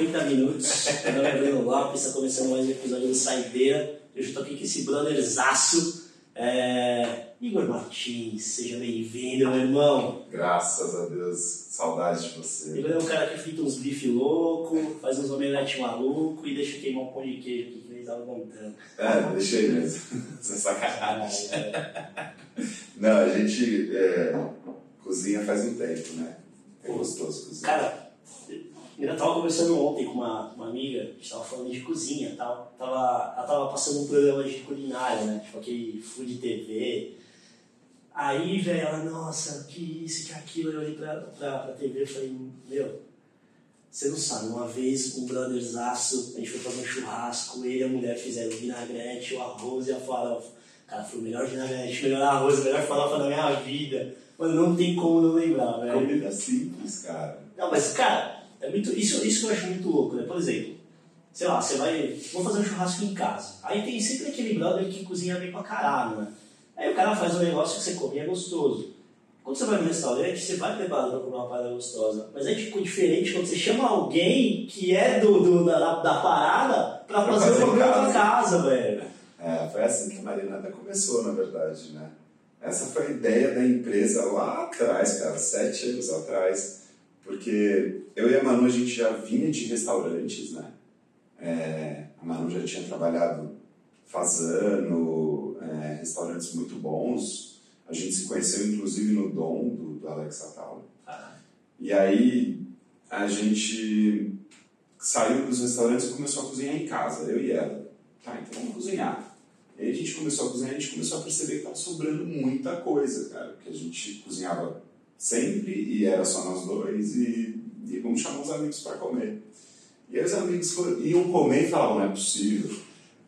50 minutos. Meu nome é Bruno Lopes, está começando mais um episódio do Saideira. Eu tô aqui com esse brotherzaço, é... Igor Martins. Seja bem-vindo, meu irmão. Graças a Deus, saudade de você. Igor é um cara que frita uns bife louco, faz uns omelete maluco e deixa queimar um pão de queijo aqui que eles estavam montando. É, deixei mesmo. Sem sacanagem. Não, a gente é, cozinha faz um tempo, né? É gostoso cozinhar. Cara, eu tava conversando ontem com uma, uma amiga, a gente tava falando de cozinha e tal. Tava, ela tava passando um programa de culinária, né? Tipo aquele Food TV. Aí, velho, ela, nossa, que isso, que aquilo. Eu olhei pra, pra, pra TV e falei, meu, você não sabe, uma vez um brotherzaço, a gente foi fazer um churrasco, ele e a mulher fizeram o vinagrete, o arroz e a farofa. Cara, foi o melhor vinagrete, o melhor arroz, a melhor farofa da minha vida. Mano, não tem como não lembrar, velho. Comida simples, cara. Não, mas, cara, é muito, isso, isso que eu acho muito louco, né? Por exemplo, sei lá, você vai. Vamos fazer um churrasco em casa. Aí tem sempre aquele brother que cozinha bem pra caralho, né? Aí o cara faz um negócio que você come e é gostoso. Quando você vai no restaurante, você vai preparado pra comer uma parada gostosa. Mas é tipo diferente quando você chama alguém que é do, do da, da parada pra, fazer, fazer o em programa casa. em casa, velho. É, foi assim que a Marinada começou, na verdade, né? Essa foi a ideia da empresa lá atrás, cara, sete anos atrás. Porque eu e a Manu, a gente já vinha de restaurantes, né? É, a Manu já tinha trabalhado fazendo é, restaurantes muito bons. A gente se conheceu, inclusive, no Dom, do, do Alex Atala. E aí a gente saiu dos restaurantes e começou a cozinhar em casa, eu e ela. Tá, então vamos cozinhar. E aí a gente começou a cozinhar e a gente começou a perceber que estava sobrando muita coisa, cara. Porque a gente cozinhava sempre e era só nós dois e, e vamos chamar os amigos para comer. E aí os amigos foram, iam comer e falavam, não é possível,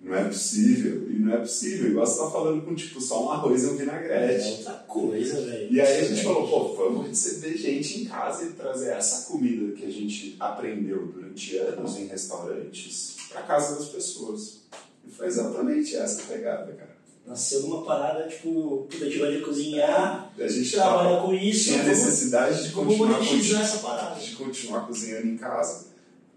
não é possível, e não é possível. Igual você tá falando com tipo só um arroz e um É vinagrete. outra coisa, velho. E aí a gente falou, pô, vamos receber gente em casa e trazer essa comida que a gente aprendeu durante anos em restaurantes para casa das pessoas. E foi exatamente essa pegada, cara. Nasceu numa parada, tipo, puta, de cozinhar, A gente trabalha tava, com isso, tinha vamos- necessidade de vamos continuar, monetizar continu- essa parada. de continuar cozinhando em casa.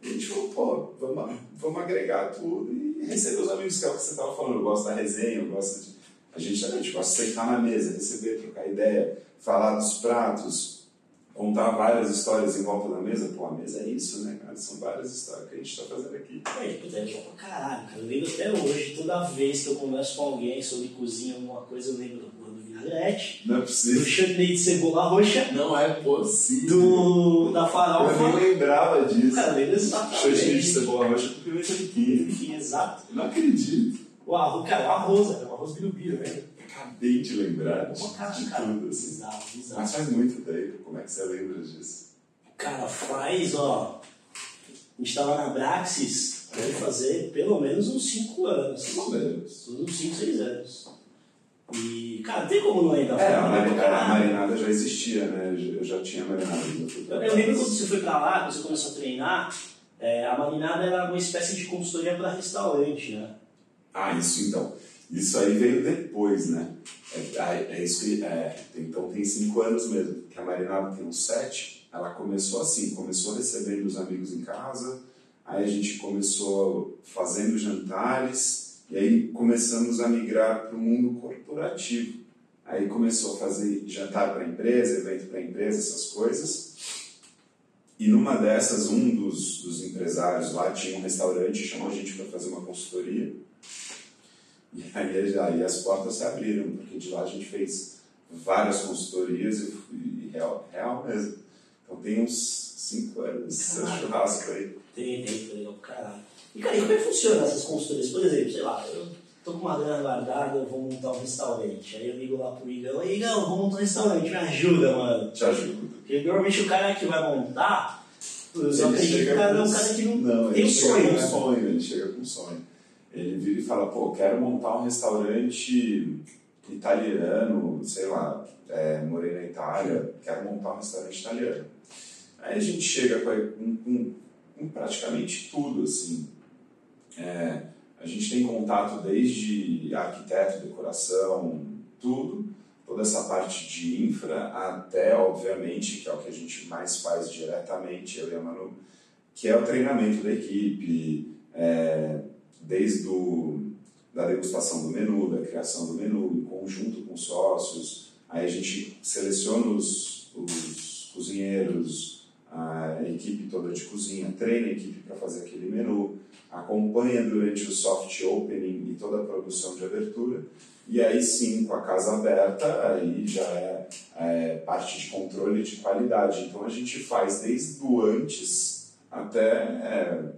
E a gente falou, pô, vamos, vamos agregar tudo e receber os amigos, que é o que você estava falando. Eu gosto da resenha, eu gosto de. A gente também tipo, gosta de sentar na mesa, receber, trocar ideia, falar dos pratos, contar várias histórias em volta da mesa. Pô, a mesa é isso, né, cara? São várias histórias que a gente está fazendo aqui. É, puta, é bom pra caralho, cara. Eu lembro até hoje, toda vez que eu converso com alguém sobre cozinha, alguma coisa, eu lembro do, do vinagrete, Não é do possível. chutney de cebola roxa, Não é possível. do, da Eu farofa. nem lembrava disso. Cara, eu lembro Chutney de exatamente. cebola roxa com pimenta de queijo. Enfim, exato. Eu Não acredito. O arroz, cara, o arroz, cara, o arroz birubiru, velho. Acabei de lembrar de, cara, de cara, tudo, assim. bizarro, bizarro. Mas faz muito tempo, como é que você lembra disso? Cara, faz, ó. A gente tava na Braxis, deve fazer pelo menos uns 5 anos. Pelo menos. Uns 5, 6 anos. E, cara, tem como não lembrar. É, a, mari- a marinada já existia, né? Eu já tinha marinada. Eu, eu lembro quando você foi pra lá, quando você começou a treinar, é, a marinada era uma espécie de consultoria para restaurante, né? Ah, isso então. Isso aí veio depois, né? É, ah, é isso que. É, então tem cinco anos mesmo. Que a marinada tem uns sete. Ela começou assim: começou recebendo os amigos em casa, aí a gente começou fazendo jantares, e aí começamos a migrar para o mundo corporativo. Aí começou a fazer jantar para empresa, evento para empresa, essas coisas. E numa dessas, um dos, dos empresários lá tinha um restaurante, chamou a gente para fazer uma consultoria. E aí, aí as portas se abriram, porque de lá a gente fez várias consultorias e, e real, real mesmo. Então tem uns cinco anos esse churrasco aí. Tem, tem, foi legal pra caralho. E, cara, e como é que funciona essas consultorias? Por exemplo, sei lá, eu tô com uma grana guardada, eu vou montar um restaurante. Aí eu ligo lá pro Igão, Ei, Igão, vou montar um restaurante, me ajuda, mano. Te ajuda. Porque normalmente o cara que vai montar, eu Ele só acredito que o chega cara é um cara que não, Não, tem ele um chega sonho, com um né? sonho, ele chega com um sonho. Ele vira e fala, pô, quero montar um restaurante italiano, sei lá, é, morei na Itália, quero montar um restaurante italiano. Aí a gente chega com, com- com praticamente tudo, assim. É, a gente tem contato desde arquiteto, decoração, tudo, toda essa parte de infra, até, obviamente, que é o que a gente mais faz diretamente, eu e a Manu, que é o treinamento da equipe, é, desde o, da degustação do menu, da criação do menu, em conjunto com sócios. Aí a gente seleciona os, os cozinheiros, a equipe toda de cozinha, treina a equipe para fazer aquele menu, acompanha durante o soft opening e toda a produção de abertura. E aí sim, com a casa aberta, aí já é, é parte de controle de qualidade. Então a gente faz desde o antes até é,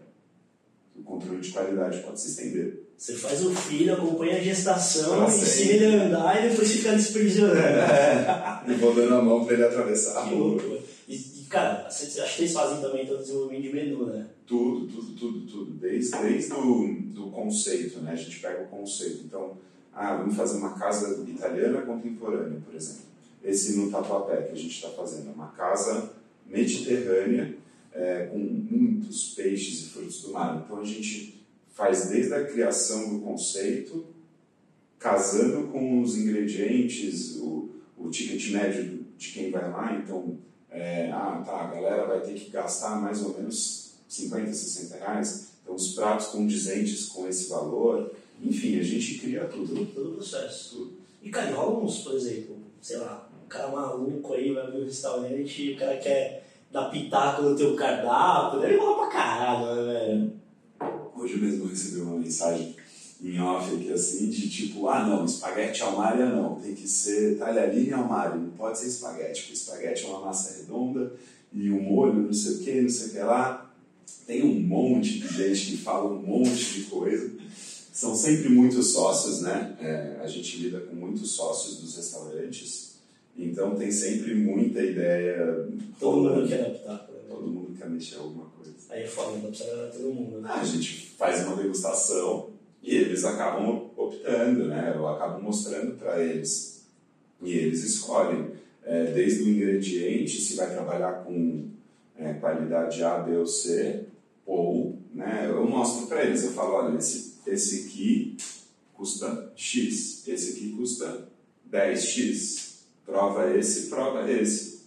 controle de qualidade pode se estender. Você faz o filho, acompanha a gestação, ah, ensina ele a andar e depois fica desprisionando. É, e vou dando a mão para ele atravessar a rua. E, e, cara, acho que vocês fazem também todo o desenvolvimento de menu, né? Tudo, tudo, tudo, tudo. Desde, desde o do conceito, né? A gente pega o conceito. Então, ah, vamos fazer uma casa italiana contemporânea, por exemplo. Esse no Tatuapé que a gente está fazendo, é uma casa mediterrânea é, com muitos peixes e frutos do mar. Então a gente faz desde a criação do conceito, casando com os ingredientes, o, o ticket médio de quem vai lá. Então, é, ah, tá, a galera vai ter que gastar mais ou menos 50, 60 reais. Então, os pratos condizentes com esse valor enfim, a gente cria tudo. Todo o processo. Tudo. E, cara, rola uns, por exemplo, sei lá, um cara maluco aí vai abrir um restaurante e o cara quer dar pitaco no teu cardápio, deve rolar pra caralho, né, velho? Hoje mesmo eu recebi uma mensagem em off aqui assim, de tipo, ah não, espaguete almária não, tem que ser talharina almária, não pode ser espaguete, porque espaguete é uma massa redonda e um molho, não sei o que, não sei o que lá. Tem um monte de gente que fala um monte de coisa são sempre muitos sócios, né? É, a gente lida com muitos sócios dos restaurantes, então tem sempre muita ideia. Todo mundo quer adaptar. Todo mundo quer mexer alguma coisa. Aí é foda, dá pra agradar todo mundo. Né? Ah, a gente faz uma degustação e eles acabam optando, né? Eu acabo mostrando para eles e eles escolhem. É, desde o ingrediente, se vai trabalhar com é, qualidade A, B ou C, ou né, eu mostro para eles, eu falo, olha, esse esse aqui custa X, esse aqui custa 10X. Prova esse, prova esse.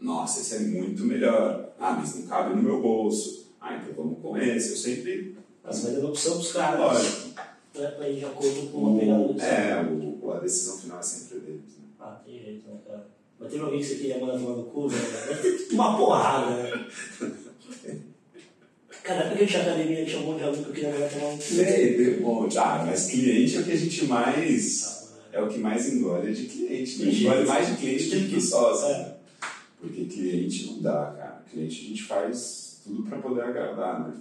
Nossa, esse é muito melhor. Ah, mas não cabe no meu bolso. Ah, então vamos com esse. Eu sempre. Mas vai dando opção para os caras. Lógico. Para ir de acordo com uma pegada do É, o, a decisão final é sempre deles. Né? Ah, tem jeito, né, cara? Mas teve alguém que você queria mandar tomar no cu, né? Ter uma porrada, né? Cara, porque tinha academia, tinha um monte de aluno que eu queria mandar tomar um Tem, tem um monte. Ah, mas cliente é o que a gente mais. É o que mais engole de cliente. Né? Engole mais de cliente do que sócio. É. Né? Porque cliente não dá, cara. Cliente a gente faz tudo para poder agradar, né?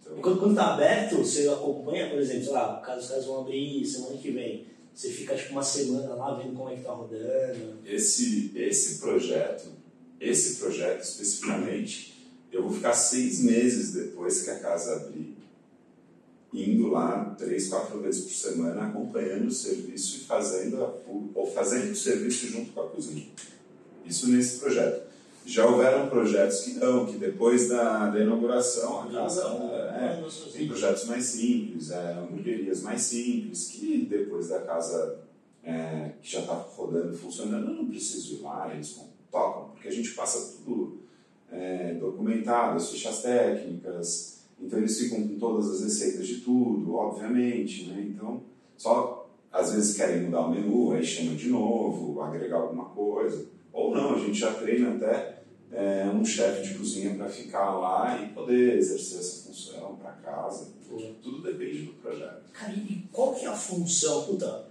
Então... Quando, quando tá aberto, você acompanha, por exemplo, sei lá, caso os caras vão abrir semana que vem. Você fica tipo uma semana lá vendo como é que tá rodando. Esse, esse projeto, esse projeto especificamente eu vou ficar seis meses depois que a casa abrir, indo lá três, quatro vezes por semana, acompanhando o serviço e fazendo, a, ou fazendo o serviço junto com a cozinha. Isso nesse projeto. Já houveram projetos que não, que depois da, da inauguração a casa é, tem projetos mais simples, é, hamburguerias mais simples, que depois da casa é, que já está rodando, funcionando, eu não preciso ir lá, eles tocam, porque a gente passa tudo é, documentadas, fichas técnicas, então eles ficam com todas as receitas de tudo, obviamente, né? Então, só às vezes querem mudar o menu, aí chamam de novo, agregar alguma coisa. Ou não, a gente já treina até é, um chefe de cozinha para ficar lá e poder exercer essa função para casa. Tudo depende do projeto. Cara, e qual que é a função? Puta,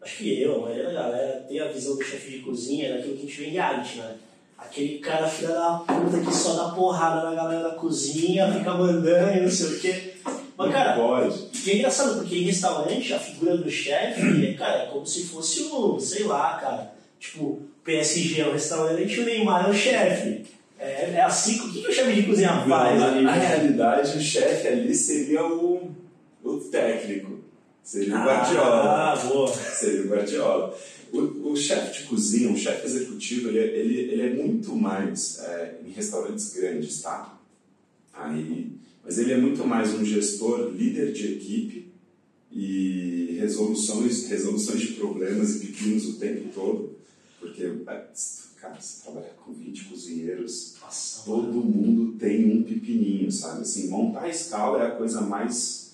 acho que eu, a maioria da galera tem a visão do chefe de cozinha daquilo que a gente vê em reality, né? Aquele cara filha da puta que só dá porrada na galera da cozinha, fica mandando e não sei o quê. Mas, cara, pode. E é engraçado, porque em restaurante, a figura do chefe, cara, é como se fosse o, sei lá, cara, tipo, PSG é o restaurante e o Neymar é o chefe. É, é assim, o que, que o chefe de cozinha faz? Na, na realidade, o chefe ali seria o, o técnico. Seria o Guardiola. Ah, boa. Seria o Guardiola. O, o chefe de cozinha, um chefe executivo, ele, é, ele, ele é muito mais é, em restaurantes grandes, tá? Aí, mas ele é muito mais um gestor, líder de equipe e resoluções, resoluções de problemas e pepinos o tempo todo, porque é, cara, você trabalha com 20 cozinheiros, Nossa, todo mundo tem um pepininho, sabe? Assim, montar a escala é a coisa mais.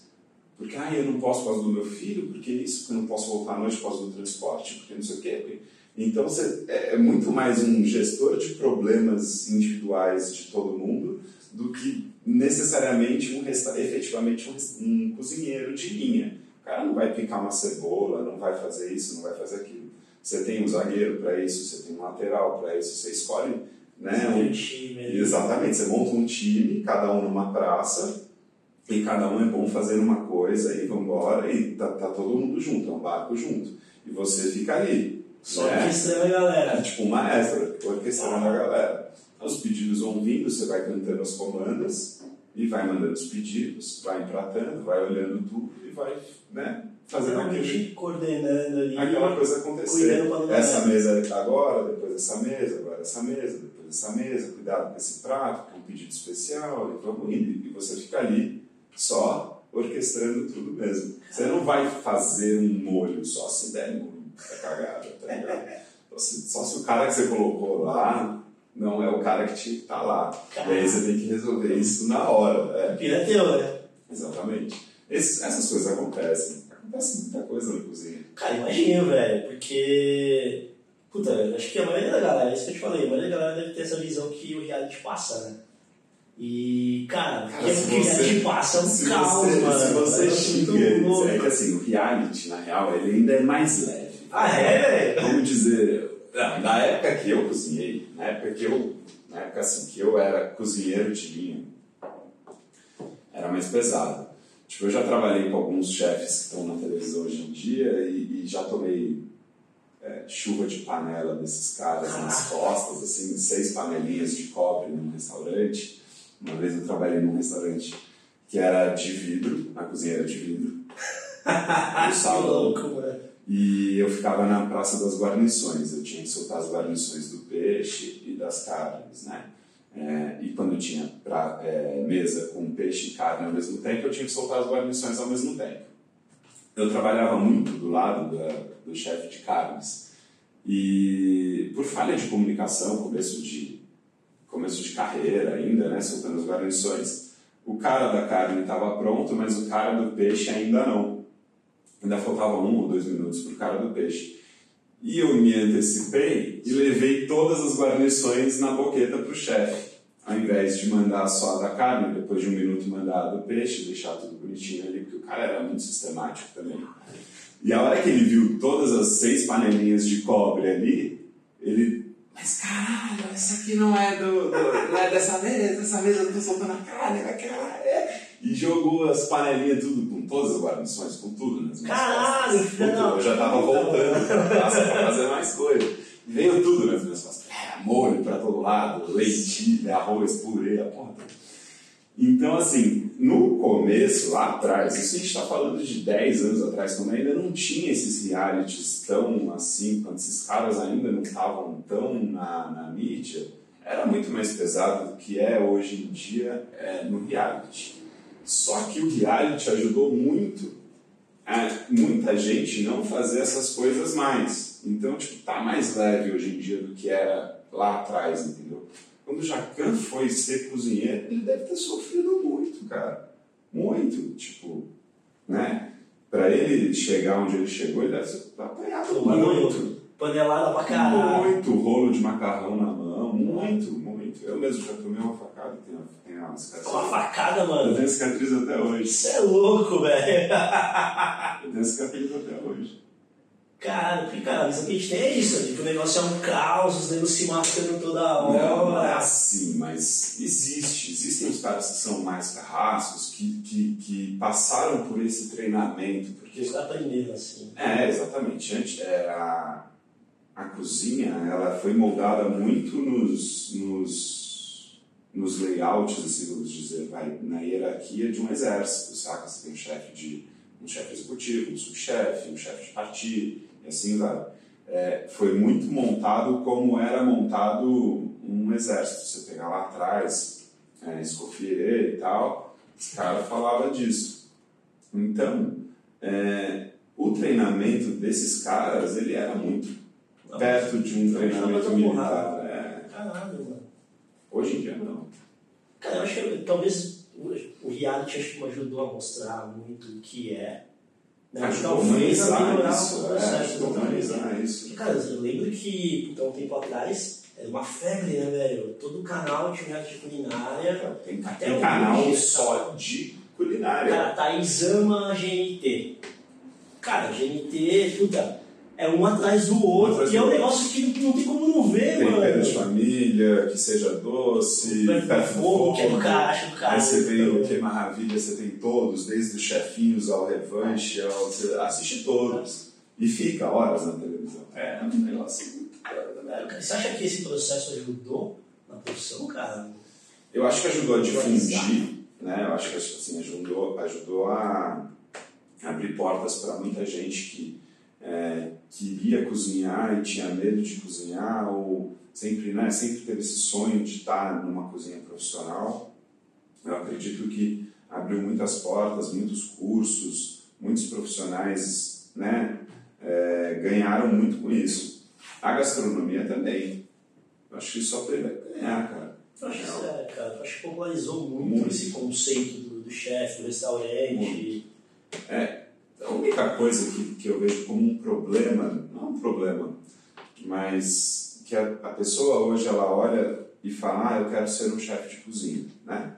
Porque, ah, eu não posso por causa do meu filho, porque isso, porque eu não posso voltar à noite por causa do transporte, porque não sei o quê. Porque... Então, você, é muito mais um gestor de problemas individuais de todo mundo do que necessariamente um resta efetivamente um, um cozinheiro de linha. O cara não vai picar uma cebola, não vai fazer isso, não vai fazer aquilo. Você tem um zagueiro para isso, você tem um lateral para isso, você escolhe né, um um, time. Exatamente, você monta um time, cada um numa praça, e cada um é bom fazendo uma coisa, e vambora, e tá, tá todo mundo junto, é um barco junto. E você fica ali. Só né? que estranha, É galera. tipo um maestro, orquestrando a galera. Os pedidos vão vindo, você vai cantando as comandas, e vai mandando os pedidos, vai empratando, vai olhando tudo, e vai né, fazendo aquele coordenando ali. aquela coisa acontecer. Essa mesa agora, depois essa mesa, agora essa mesa, depois essa mesa, cuidado com esse prato, que é um pedido especial, e vamos indo. E você fica ali só orquestrando tudo mesmo. Você não vai fazer um molho só se der molho, é cagada, tá ligado? Só se, só se o cara que você colocou lá não é o cara que tinha que estar lá. E aí você tem que resolver isso na hora. É. Pira teu, né? Exatamente. Essas coisas acontecem. Acontece muita coisa na cozinha. Cara, imagino, velho, porque. Puta, acho que a maioria da galera, é isso que eu te falei, a maioria da galera deve ter essa visão que o reality passa, né? E, cara, Cara, o que se o reality você- passa é um se você, mano. Se você É xinga é que assim, o reality, na real, ele ainda é mais leve. Ah, é? Vamos dizer, na época que eu cozinhei, na época que eu, na época assim, que eu era cozinheiro de linha, era mais pesado. Tipo, eu já trabalhei com alguns chefes que estão na televisão hoje em dia e, e já tomei é, chuva de panela desses caras nas costas, assim, seis panelinhas de cobre num restaurante. Uma vez eu trabalhei num restaurante que era de vidro, a cozinha era de vidro. Que salão. louco. E eu ficava na Praça das Guarnições, eu tinha que soltar as guarnições do peixe e das carnes, né? É, e quando tinha pra, é, mesa com peixe e carne ao mesmo tempo, eu tinha que soltar as guarnições ao mesmo tempo. Eu trabalhava muito do lado da, do chefe de carnes e por falha de comunicação, começo de começo de carreira ainda, né, soltando as guarnições, o cara da carne estava pronto, mas o cara do peixe ainda não. Ainda faltava um ou dois minutos para o cara do peixe. E eu me antecipei e levei todas as guarnições na boqueta para o chefe. Ao invés de mandar só a da carne, depois de um minuto mandar a do peixe, deixar tudo bonitinho ali, porque o cara era muito sistemático também. E a hora que ele viu todas as seis panelinhas de cobre ali, ele. Mas caralho, essa aqui não é do, do- não é dessa mesa, essa mesa eu tô soltando a carne, mas caralho, é. E jogou as panelinhas tudo, com todas as guarnições, com tudo nas minhas Caralho, tudo. Eu já tava voltando pra fazer mais coisa. E veio tudo nas minhas costas. É, molho pra todo lado, lentilha, arroz, purê, a porra toda. Então, assim, no começo, lá atrás, isso a gente está falando de 10 anos atrás, quando ainda não tinha esses realities tão assim, quando esses caras ainda não estavam tão na, na mídia, era muito mais pesado do que é hoje em dia é, no reality. Só que o reality ajudou muito muita gente não fazer essas coisas mais. Então, tipo, tá mais leve hoje em dia do que era lá atrás, entendeu? Quando o Jacan foi ser cozinheiro, ele deve ter sofrido muito, cara. Muito, tipo, né? Pra ele chegar onde ele chegou, ele deve ter apanhado muito. Panelada pra caralho. Muito rolo de macarrão na mão, muito, muito. Eu mesmo já tomei uma facada, tem uma, tem uma cicatriz. Com a facada, Eu mano. tenho cicatriz até hoje. Isso é louco, velho. Eu tenho cicatriz até hoje. Cara, porque, cara, a visão que a gente tem é isso. Tipo, o negócio é um caos, os negros se matando toda Não, não é hora. assim, mas existe. Existem os caras que são mais carrascos, que, que, que passaram por esse treinamento, porque Os caras aprendendo assim. É, exatamente. Antes, é, a, a cozinha ela foi moldada muito nos, nos, nos layouts, assim, vamos dizer, vai, na hierarquia de um exército, saca? Você tem um chefe de um chefe executivo, um subchefe, um chefe de partido, e assim vai. É, foi muito montado como era montado um exército. Você pegar lá atrás, é, Escoffier e tal, os caras falavam disso. Então, é, o treinamento desses caras, ele era muito perto de um Não, treinamento não, não, militar. caralho, mano. Hoje em dia, não. Cara, eu acho que talvez o, o reality acho que me ajudou a mostrar muito o que é. Né? Ajudou a Talvez a humanizar melhorar isso. o É, processo. a exatamente. humanizar isso. Porque, cara, eu lembro que, puta, um tempo atrás, era uma febre, né, velho? Todo canal tinha um de culinária. Tem, Até tem canal cara. só de culinária. Cara, Thaís ama GNT. Cara, GNT, puta, é um atrás do Um outro, atrás e é um outro. negócio que não tem como família, que seja doce, no fogo, que é do cara, acho do cara. Aí você vê o Que Maravilha, você tem todos, desde os chefinhos ao revanche, ao, você assiste todos. E fica horas na televisão. É um negócio né? Cara, Você acha que esse processo ajudou na profissão, cara? Eu acho que ajudou a difundir, né? Eu acho que assim, ajudou, ajudou a abrir portas para muita gente que é, queria cozinhar e tinha medo de cozinhar ou sempre, né, sempre teve esse sonho de estar numa cozinha profissional. Eu acredito que abriu muitas portas, muitos cursos, muitos profissionais, né, é, ganharam muito com isso. A gastronomia também. Eu acho que só teve ganhar, cara. Eu acho que é, cara, eu acho que popularizou muito, Muito. esse conceito do, do chefe, do restaurante. A única coisa que, que eu vejo como um problema, não um problema, mas que a, a pessoa hoje ela olha e fala, ah, eu quero ser um chefe de cozinha, né?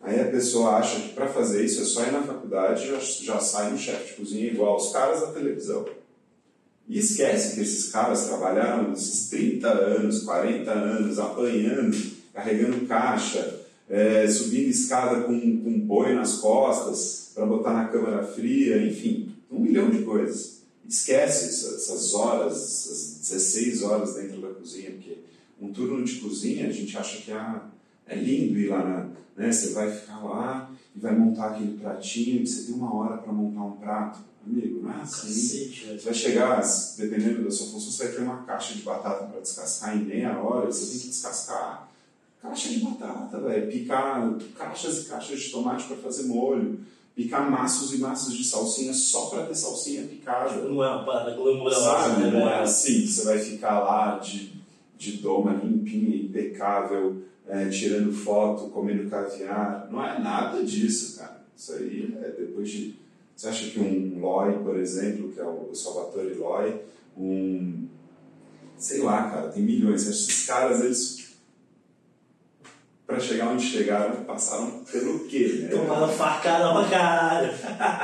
Aí a pessoa acha que para fazer isso é só ir na faculdade já, já sai um chefe de cozinha igual aos caras da televisão. E esquece que esses caras trabalharam esses 30 anos, 40 anos, apanhando, carregando caixa, é, subindo escada com, com boi nas costas para botar na câmara fria, enfim, um milhão de coisas. Esquece essa- essas horas, essas 16 horas dentro cozinha, porque um turno de cozinha a gente acha que ah, é lindo ir lá, na, né? Você vai ficar lá e vai montar aquele pratinho e você tem uma hora para montar um prato. Amigo, não é assim. Velho. Você vai chegar, dependendo da sua função, você vai ter uma caixa de batata para descascar em meia hora, você tem que descascar caixa de batata, velho. Picar caixas e caixas de tomate para fazer molho. Picar maços e maços de salsinha só para ter salsinha picada. Não é uma parada glamourosa, Sabe? né, Não é assim que você vai ficar lá de, de doma limpinha, impecável, é, tirando foto, comendo caviar. Não é nada disso, cara. Isso aí é depois de. Você acha que um Loi, por exemplo, que é o Salvatore Loi, um. Sei lá, cara, tem milhões. Você acha que esses caras, eles. Pra chegar onde chegaram, passaram pelo quê, né? Tomaram facada pra caralho.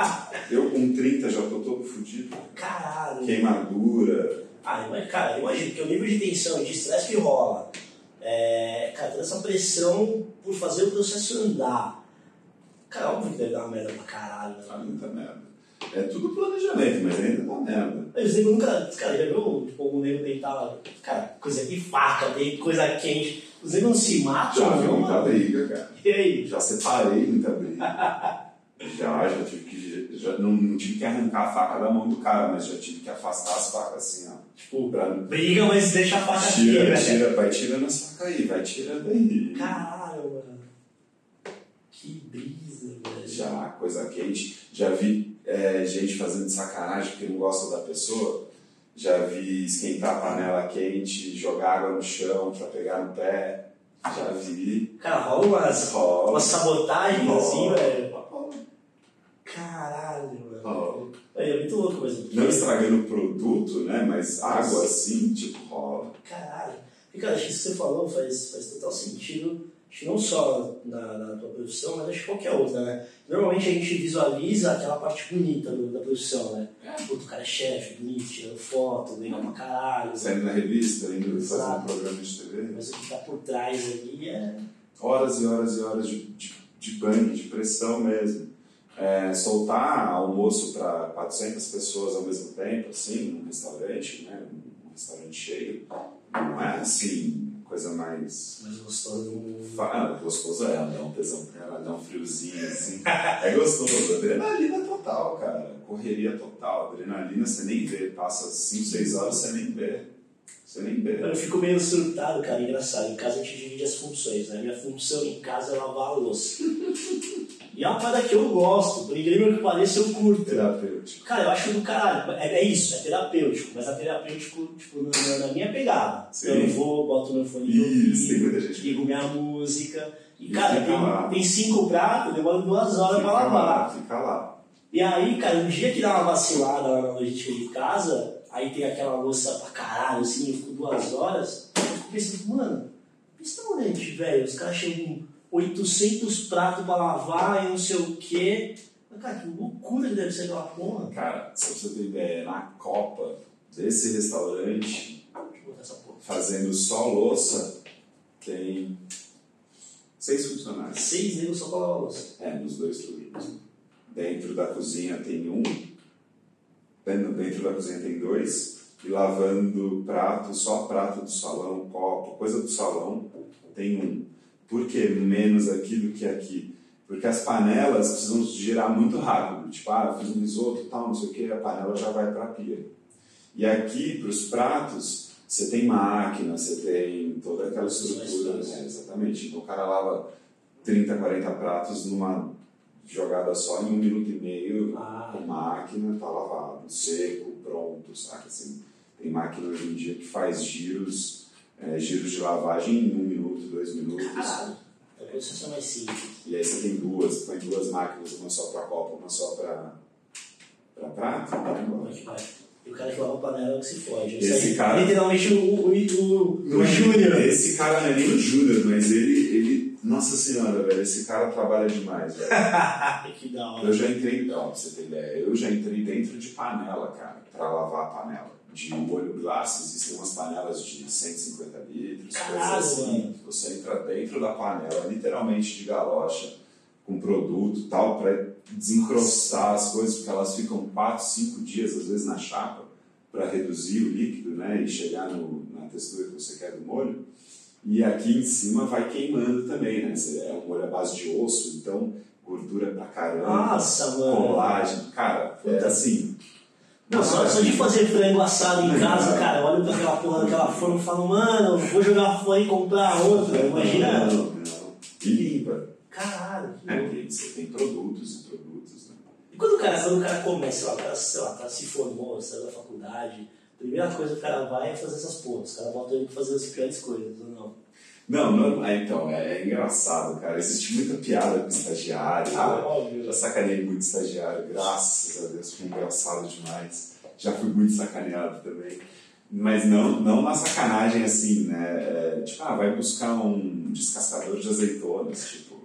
Eu com 30 já tô todo fudido. Caralho. Queimadura. Ah, mas, cara, imagina que o nível de tensão, de estresse que rola, é, cara, toda essa pressão por fazer o processo andar. Cara, óbvio que deve dar uma merda pra caralho, Dá né? muita merda. É tudo planejamento, mas ainda dá merda. Negros nunca, cara, já viu tipo, um nego deitar, cara, coisa de faca, tem coisa quente. Negros não se matam, Já vi muita briga, cara. E aí? Já separei muita briga. já, já tive que. Já, não, não tive que arrancar a faca da mão do cara, mas já tive que afastar as facas assim, ó. Tipo, Pra, briga, mas deixa a faca aqui, tira, velho. tira, vai tirando as facas aí, vai tirando aí. Caralho, mano. Que brisa, velho. Já, coisa quente. Já vi é, gente fazendo sacanagem porque não gosta da pessoa. Já vi esquentar a panela quente, jogar água no chão pra pegar no pé. Já vi. Cara, rola umas, Rola. umas sabotagens assim, Rola. velho. Rola. Caralho, mano. Rola. É muito louco mesmo. Não estragando o produto, né? Mas água assim, tipo, rola. Caralho. E, cara, acho que isso que você falou faz, faz total sentido. Acho que não só na, na tua profissão, mas acho que qualquer outra, né? Normalmente a gente visualiza aquela parte bonita do- da profissão, né? Puta, o cara é chefe, bonito, tirando foto, legal pra caralho. Saindo na revista, indo fazer um programa de TV. Mas o que tá por trás ali é. Horas e horas e horas de, de, de bang, de pressão mesmo. É, soltar almoço para 400 pessoas ao mesmo tempo, assim, num restaurante, né? Um restaurante cheio. Não é assim, coisa mais. mais gostoso do. Ah, gostoso é, dá um tesão, cara, dá um friozinho, assim. É gostoso, adrenalina total, cara. Correria total, adrenalina você nem vê, passa 5, 6 horas você nem vê. Você nem vê. Eu fico meio surtado, cara, engraçado. Em casa a gente divide as funções, né? Minha função em casa é lavar a louça. E é uma parada que eu gosto, por incrível que pareça, eu curto. Terapêutico. Cara, eu acho do caralho. É, é isso, é terapêutico. Mas é terapêutico, tipo, na, na minha pegada. Sim. Eu vou, boto meu fone de ouvido, ligo minha música. E, E cara, lá. tem, tem cinco pratos, demora duas horas Fica pra lavar. lá, fica lá. E aí, cara, um dia que dá uma vacilada lá na logística de casa, aí tem aquela louça pra caralho, assim, eu fico duas horas, eu fico pensando, mano, restaurante, velho, os caras chegam com 800 pratos pra lavar e não sei o quê. Mas, cara, que loucura que deve ser aquela porra. Cara, só pra você ter ideia, na Copa desse restaurante, fazendo só louça, tem seis funcionários. Seis negros só pra lavar louça. É, nos dois turnos. Dentro da cozinha tem um, dentro dentro da cozinha tem dois, e lavando prato, só prato do salão, copo, coisa do salão, tem um. Por que menos aqui do que aqui? Porque as panelas precisam girar muito rápido. Tipo, ah, eu fiz um risoto tal, não sei o que, a panela já vai para a pia. E aqui, para os pratos, você tem máquina, você tem toda aquela estrutura. Né? Exatamente. Então o cara lava 30, 40 pratos numa jogada só em um minuto e meio Ah. com máquina, tá lavado, seco, pronto, saca? Assim, tem máquina hoje em dia que faz giros, é, giros de lavagem em um minuto, dois minutos. Caralho. É a processo mais simples. E aí você tem duas, põe duas máquinas, uma só para copo, uma só para para prato. vai embora. E o cara que lava a panela é o que se foge. Esse aí, cara- Literalmente o, o, o, Não o é- Júnior. Esse cara não é nem o Júnior, mas ele, ele. Nossa senhora, velho, esse cara trabalha demais, velho. que da hora. Eu já entrei, ó, pra você ter ideia, eu já entrei dentro de panela, cara, pra lavar a panela. De molho glace, existem umas panelas de 150 litros, Caralho, coisas assim. mano. Você entra dentro da panela, literalmente de galocha, com produto e tal, pra desencrostar as coisas, porque elas ficam 4, 5 dias, às vezes, na chapa, para reduzir o líquido, né, e chegar no, na textura que você quer do molho. E aqui em cima vai queimando também, né? É um molho à base de osso, então gordura pra caramba Nossa, mano. colágeno. Cara, é assim. Não, só, só de fazer frango assado em casa, cara, eu olho pra aquela porra daquela forma e falo, mano, vou jogar fora e comprar outra. Imagina. Não, não. E limpa. Caralho, que É, porque você tem produtos e produtos, né? E quando o cara, quando o cara começa, sei lá, o cara, sei lá, o cara se formou, saiu da faculdade, a primeira coisa que o cara vai é fazer essas porras. Os caras botam ele pra fazer as piores coisas, ou não? Não, é, então, é, é engraçado, cara. Existe muita piada com estagiário. né? óbvio. Já sacanei muito estagiário, graças a Deus, foi engraçado demais. Já fui muito sacaneado também. Mas não, não na sacanagem assim, né? É, tipo, ah, vai buscar um descascador de azeitonas, tipo.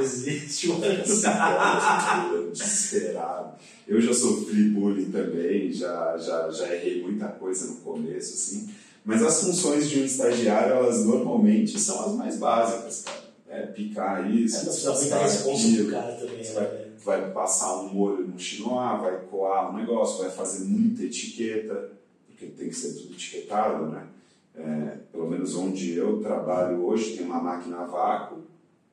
Existe, tipo, desesperado. Eu já sofri bullying também, já, já, já errei muita coisa no começo, assim. Mas as funções de um estagiário, elas normalmente são as mais básicas, cara. É picar isso, É, responsa aquilo. cara também, Você né, vai, velho? vai passar um molho no chinois, vai coar um negócio, vai fazer muita etiqueta, porque tem que ser tudo etiquetado, né? É, pelo menos onde eu trabalho hoje tem uma máquina a vácuo,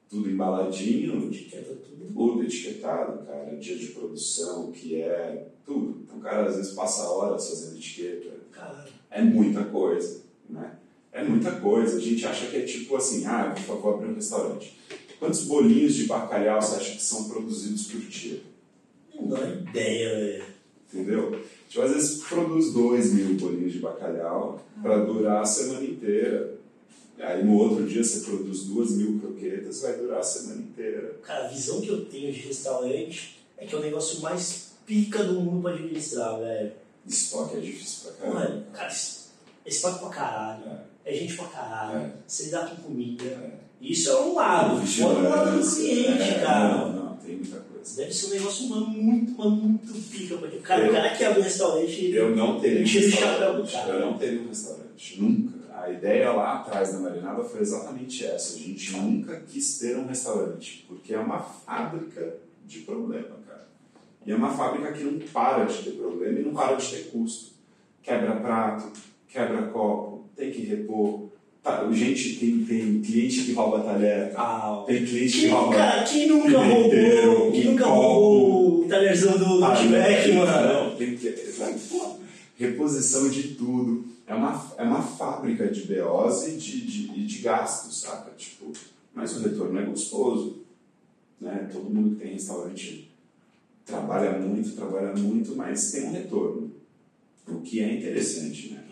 tudo embaladinho, Etiqueta tudo. tudo etiquetado, cara, dia de produção, o que é, tudo. Então o cara às vezes passa horas fazendo etiqueta, Caralho. É muita coisa, né? É muita coisa. A gente acha que é tipo assim, ah, por favor, abrir um restaurante. Quantos bolinhos de bacalhau você acha que são produzidos por dia? Não dá ideia, velho. Entendeu? Tipo, às vezes produz dois mil bolinhos de bacalhau para durar a semana inteira. Aí no outro dia você produz duas mil croquetas, vai durar a semana inteira. Cara, a visão que eu tenho de restaurante é que é o negócio mais pica do mundo pra administrar, velho. Estoque é difícil pra caramba. Mano, cara, paga pra caralho. É. É gente pra caralho. É. Você lidar com comida. É. Isso é um lado. Fora o lado do cliente, É, cara. Não, não, tem muita coisa. Deve ser um negócio mano, muito, mano, muito pica. Porque, cara, o cara que abre um restaurante. Eu não teria um restaurante. cara. Eu não teria um restaurante. Nunca. A ideia lá atrás da Marinada foi exatamente essa. A gente nunca quis ter um restaurante, porque é uma fábrica de problema. E é uma fábrica que não para de ter problema e não para de ter custo. Quebra prato, quebra copo, tem que repor. Tá, gente, tem, tem cliente que rouba talher, Ah, tem cliente que quem, rouba cara, quem nunca roubou? Quem nunca roubou o talherzão do, Outback, não, mano? Não, tem que. Pô, reposição de tudo. é uma, é uma fábrica de BOs e de, de, de gastos, saca? Tipo, mas o retorno é gostoso. Né? Todo mundo que tem restaurante trabalha muito, trabalha muito, mas tem um retorno. O que é interessante, né?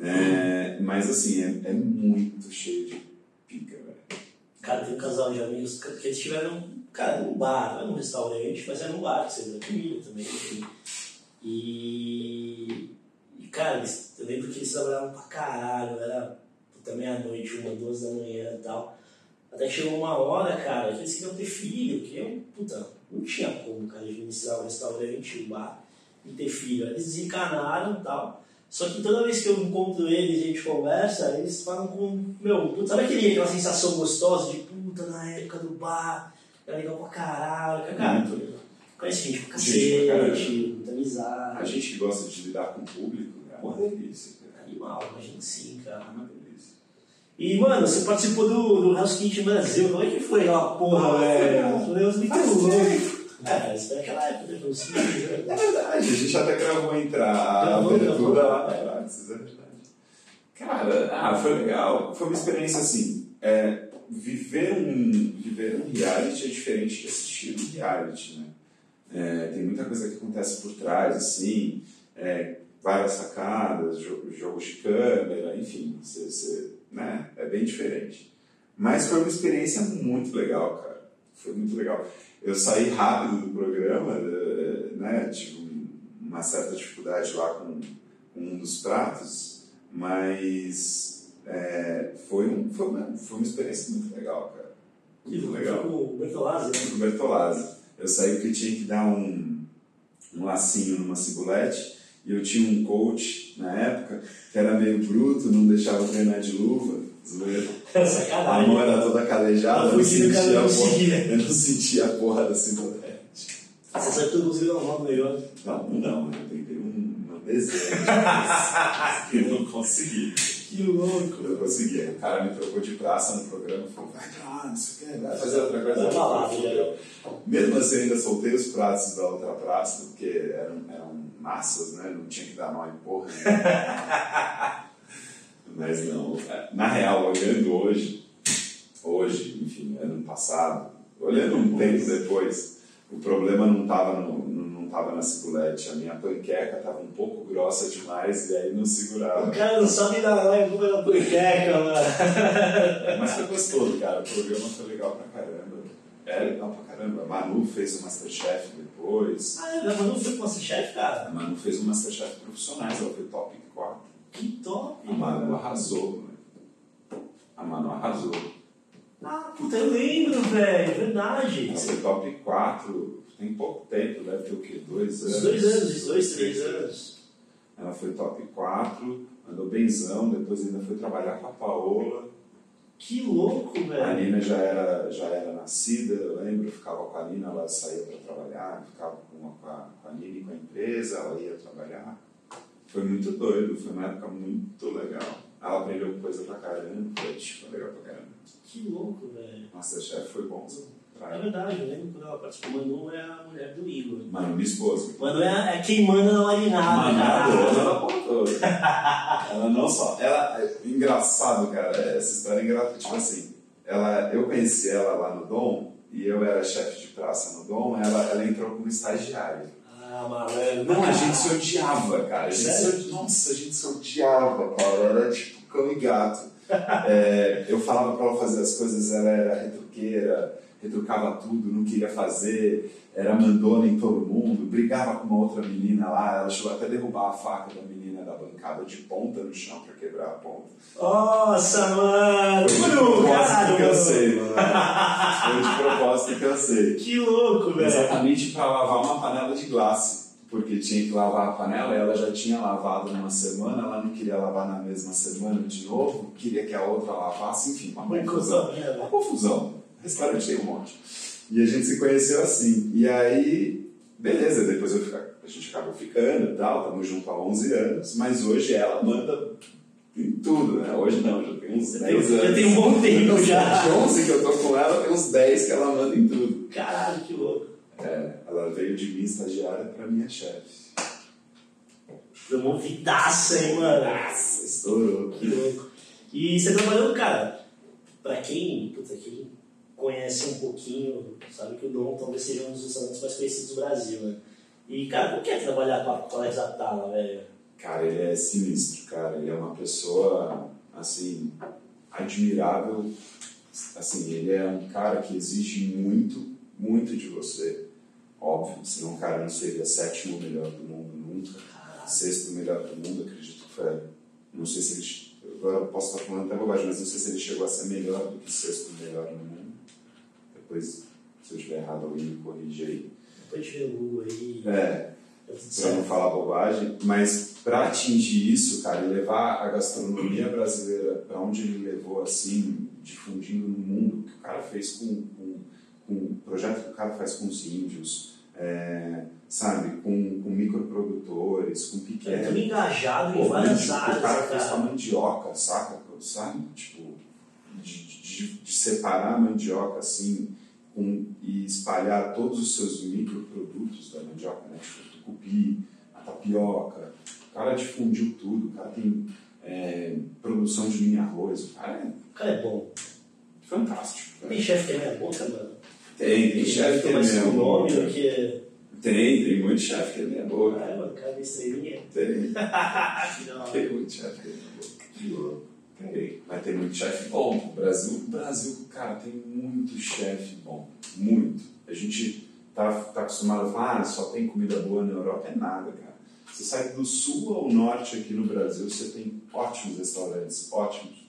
É, mas assim, é, é muito cheio de pica, velho. Cara, tem um casal de amigos que eles tiveram, cara, num bar, não é num restaurante, mas era num bar, que você dá comida também, enfim. E, e, cara, eles, eu lembro que eles trabalhavam pra caralho, era puta meia-noite, uma, duas da manhã e tal. Até chegou uma hora, cara, que eles queriam ter filho, que eu, puta, não tinha como, cara, administrar um restaurante, um bar e ter filho. Eles desencanaram e tal. Só que toda vez que eu encontro eles e a gente conversa, eles falam com. Meu, sabe aquele, aquela sensação gostosa de puta na época do bar, era legal pra caralho, cara. Muito Conhece gente pra cacete, muita amizade. A gente que gosta de lidar com o público, é uma delícia. Cara. Animal, a gente sim, cara. E, mano, você participou do, do House Kitchen Brasil, como é que foi aquela porra, velho? Deus muito louco. É, isso foi aquela época, né? É verdade, a gente até gravou entrar a abertura lá é verdade. Cara, ah, foi legal. Foi uma experiência assim. É, viver, um, viver um reality é diferente de assistir um reality, né? É, tem muita coisa que acontece por trás, assim, é, várias sacadas, jogos de câmera, enfim, cê, cê, né? é bem diferente. Mas foi uma experiência muito legal, cara. Foi muito legal. Eu saí rápido do programa, eh, né? tive uma certa dificuldade lá com, com um dos pratos, mas é, foi, um, foi, uma, foi uma experiência muito legal, cara. Muito legal. Com o Bertolazzi, né? Com o Bertolazzi. Eu saí porque tinha que dar um, um lacinho numa cibulete e eu tinha um coach na época que era meio bruto, não deixava eu treinar de luva. Zoeira. Sacanagem. A mão era toda calejada, eu não, sentia não, porra, eu não sentia a porra da cibulete. Você sabe que eu consigo dar uma melhor? Não, não, eu tentei um, um desenho. eu não consegui. Que louco. Eu consegui. O cara me trocou de praça no programa e falou: vai pra lá, não sei o que, vai fazer outra coisa. Vai pra lá, Mesmo assim, ainda soltei os pratos da outra praça, porque eram, eram massas, né? Não tinha que dar mal em porra. Né? Mas não. Na real, olhando hoje, hoje, enfim, ano passado, olhando um tempo depois, o problema não estava no, não tava na cibulete. A minha panqueca estava um pouco grossa demais e aí não segurava. O cara não sabe dar lá em da panqueca, mano. Mas foi gostoso, cara. O programa foi legal pra caramba. É legal pra caramba. A Manu fez o Masterchef depois. Ah, é? a Manu foi o Masterchef, cara? A Manu fez o Masterchef profissionais, ela foi top 4. Que top! A Manu arrasou, né? A Manu arrasou. Ah, puta, eu lembro, velho, verdade. Ela foi top 4 tem pouco tempo, deve ter o quê? Dois anos? Dois anos, dois, três anos. Ela foi top 4, andou benzão, depois ainda foi trabalhar com a Paola. Que louco, velho. A Nina já era, já era nascida, eu lembro, eu ficava com a Nina, ela saía para trabalhar, ficava com a, com a Nina e com a empresa, ela ia trabalhar. Foi muito doido, foi uma época muito legal. Ela aprendeu coisa pra caramba, foi legal pra caramba. Que louco, velho. Masterchef foi bonzão. É verdade, eu lembro quando ela participou. Manu é a mulher do Igor. Manu, minha esposa. Manu é, é quem manda na marinada. É dona da porra toda. ela não só. Ela, é engraçado, cara, essa história é engraçada. Tipo assim, ela, eu conheci ela lá no Dom, e eu era chefe de praça no Dom, ela, ela entrou como estagiária. Ah, malandro. Não, a gente se odiava, cara. A gente se, nossa, a gente se odiava, cara. Era tipo cão e gato. É, eu falava pra ela fazer as coisas, ela era retruqueira retrucava tudo, não queria fazer, era mandona em todo mundo, brigava com uma outra menina lá, ela chegou até a derrubar a faca da menina da bancada de ponta no chão para quebrar a ponta. Nossa, mano! Foi de propósito que eu sei, mano. Foi de propósito que eu sei. Que louco, velho! Exatamente para lavar uma panela de glace. Porque tinha que lavar a panela, ela já tinha lavado numa semana, ela não queria lavar na mesma semana de novo, queria que a outra lavasse, enfim, uma confusão. Uma confusão. Restaurante tem um monte. E a gente se conheceu assim. E aí, beleza, depois eu, a gente acabou ficando e tal, estamos juntos há 11 anos, mas hoje ela manda em tudo, né? Hoje não, já tem uns 10 anos. Já tem um bom tempo já. De 11 que eu tô com ela, tem uns 10 que ela manda em tudo. Caralho, que louco. É, ela veio de mim estagiária para minha chefe. Promovidaça, hein, mano? Nossa, estourou. Que louco. E você trabalhou, cara, pra quem, puta, quem conhece um pouquinho, sabe que o Dom talvez seja um dos restaurantes mais conhecidos do Brasil, né? E, cara, o que é trabalhar com a Alex Atala, velho? Cara, ele é sinistro, cara. Ele é uma pessoa, assim, admirável. Assim, ele é um cara que exige muito, muito de você. Óbvio, senão o cara não seria sétimo melhor do mundo nunca. Sexto melhor do mundo, acredito que foi. Não sei se ele. Agora eu posso estar falando até bobagem, mas não sei se ele chegou a ser melhor do que sexto melhor no mundo. Depois, se eu estiver errado, alguém me corrige aí. Depois de ver o Google aí, É, tá para não falar bobagem, mas para atingir isso, cara, e levar a gastronomia brasileira para onde ele levou, assim, difundindo no mundo, o que o cara fez com, com, com o projeto que o cara faz com os índios, é, sabe, com, com microprodutores, com Ele é pequenos. tudo engajado em várias áreas, o cara fez com a cara. mandioca, saca? Sabe? Tipo, de, de, separar a mandioca assim e espalhar todos os seus microprodutos da mandioca, né? Tipo, o tucupi, a tapioca. O cara difundiu tudo, o cara tem é, produção de mini arroz, o cara é O cara é bom. fantástico. Tem Cara. chefe que é meia boca, mano. Tem, tem chefe que é mais com mesmo. nome do que... Tem, tem muito chefe que é meia boca. Ah, mano, cara, minha estrelinha. Tem, tem muito chefe que é meia boca. Que louco. Tem, mas tem muito chefe bom. O Brasil, o Brasil, cara, tem muito chefe bom. Muito. A gente tá, tá acostumado a falar, ah, só tem comida boa na Europa. É nada, cara. Você sai do sul ao norte aqui no Brasil, você tem ótimos restaurantes, ótimos.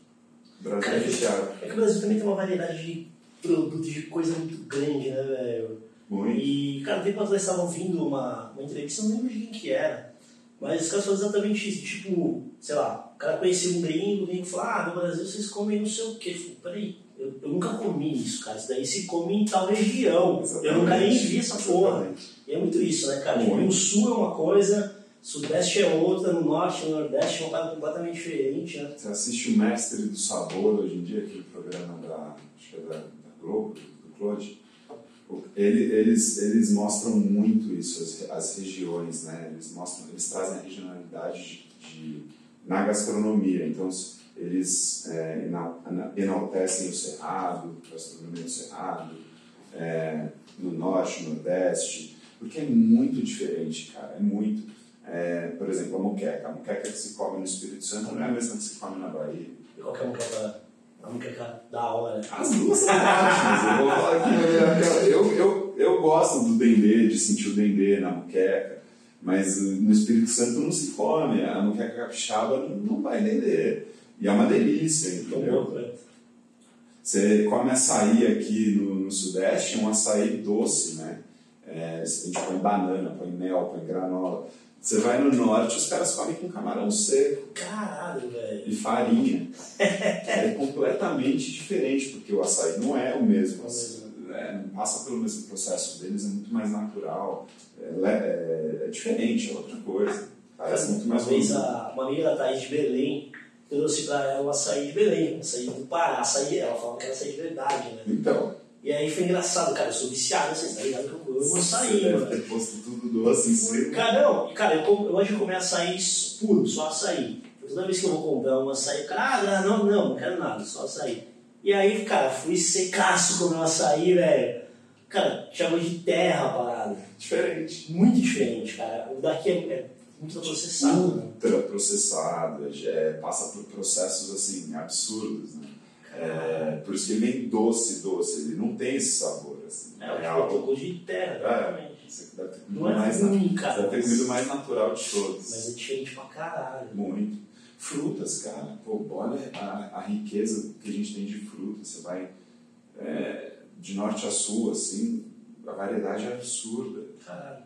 O Brasil Cara, é recheado. É que o Brasil também tem uma variedade de produtos, de coisa muito grande, né, velho? Muito. E, cara, tempo atrás estavam ouvindo uma, uma entrevista, não lembro de quem que era, mas os caras falaram exatamente isso, tipo, sei lá, o cara conhecia um gringo, o gringo falou, ah, no Brasil vocês comem não sei o quê. Eu falei, peraí, eu, eu nunca comi isso, cara, isso daí se come em tal região, eu nunca nem vi essa porra. Exatamente. E é muito isso, né, cara? Tipo, Muito. no sul é uma coisa, sudeste é outra, no norte, no nordeste é uma coisa completamente diferente, né? Você assiste o Mestre do Sabor hoje em dia, aquele programa da, acho que é da, da Globo, do Claude. O- ele- eles, eles mostram muito isso, as, as regiões, né? Eles, mostram, eles trazem a regionalidade de, de- na gastronomia. Então, eles é, ena- ena- enaltecem o Cerrado, a gastronomia do Cerrado, é, no Norte, no Nordeste, porque é muito diferente, cara, é muito. É, por exemplo, a moqueca. A moqueca que se come no Espírito Santo não é a mesma que se come na Bahia. E qualquer um quer a muqueca da hora, né? As duas são ótimas. Eu vou falar aqui, né, eu, eu, eu gosto do dendê, de sentir o dendê na moqueca, mas no Espírito Santo não se come. A moqueca capixaba não, vai dendê. E é uma delícia, Tão entendeu? Você come açaí aqui no, no Sudeste, é um açaí doce, né? É, a gente põe banana, põe mel, põe granola. Você vai no Norte, os caras comem com camarão seco Caralho, velho. e farinha. é completamente diferente, porque o açaí não é o mesmo. Não é o mesmo. É, não passa pelo mesmo processo deles, é muito mais natural. É, é- é diferente, é outra coisa. Parece muito Uma mais vez gostoso. a, uma amiga da Thaís de Belém trouxe pra ela o açaí de Belém, açaí do Pará, açaí, ela falava que era açaí de verdade, né? Então, E aí foi engraçado, cara, eu sou viciado, vocês tá ligado que eu amo você açaí, deve mano. ter posto tudo doce em cima. Cara, não, cara, eu, eu gosto de comer açaí puro, só açaí. Toda vez que eu vou comprar um açaí, cara, ah, não, não, não quero nada, só açaí. E aí, cara, fui secaço comer um açaí, velho. Cara, gosto de terra a parada. Diferente. Muito diferente, cara. O daqui é, é muito processado, né? ultra processado, já é- passa por processos assim absurdos, né? É, por isso que ele vem doce, doce, ele não tem esse sabor assim. É, o é que algo, de terra, é, realmente. você deve ter comido Não é mais ruim, na- Deve ter comido o mais natural de todos. Mas é diferente pra caralho. Muito. Frutas, cara. Pô, olha a, a riqueza que a gente tem de frutas. Você vai é, de norte a sul, assim, a variedade é absurda. Caralho.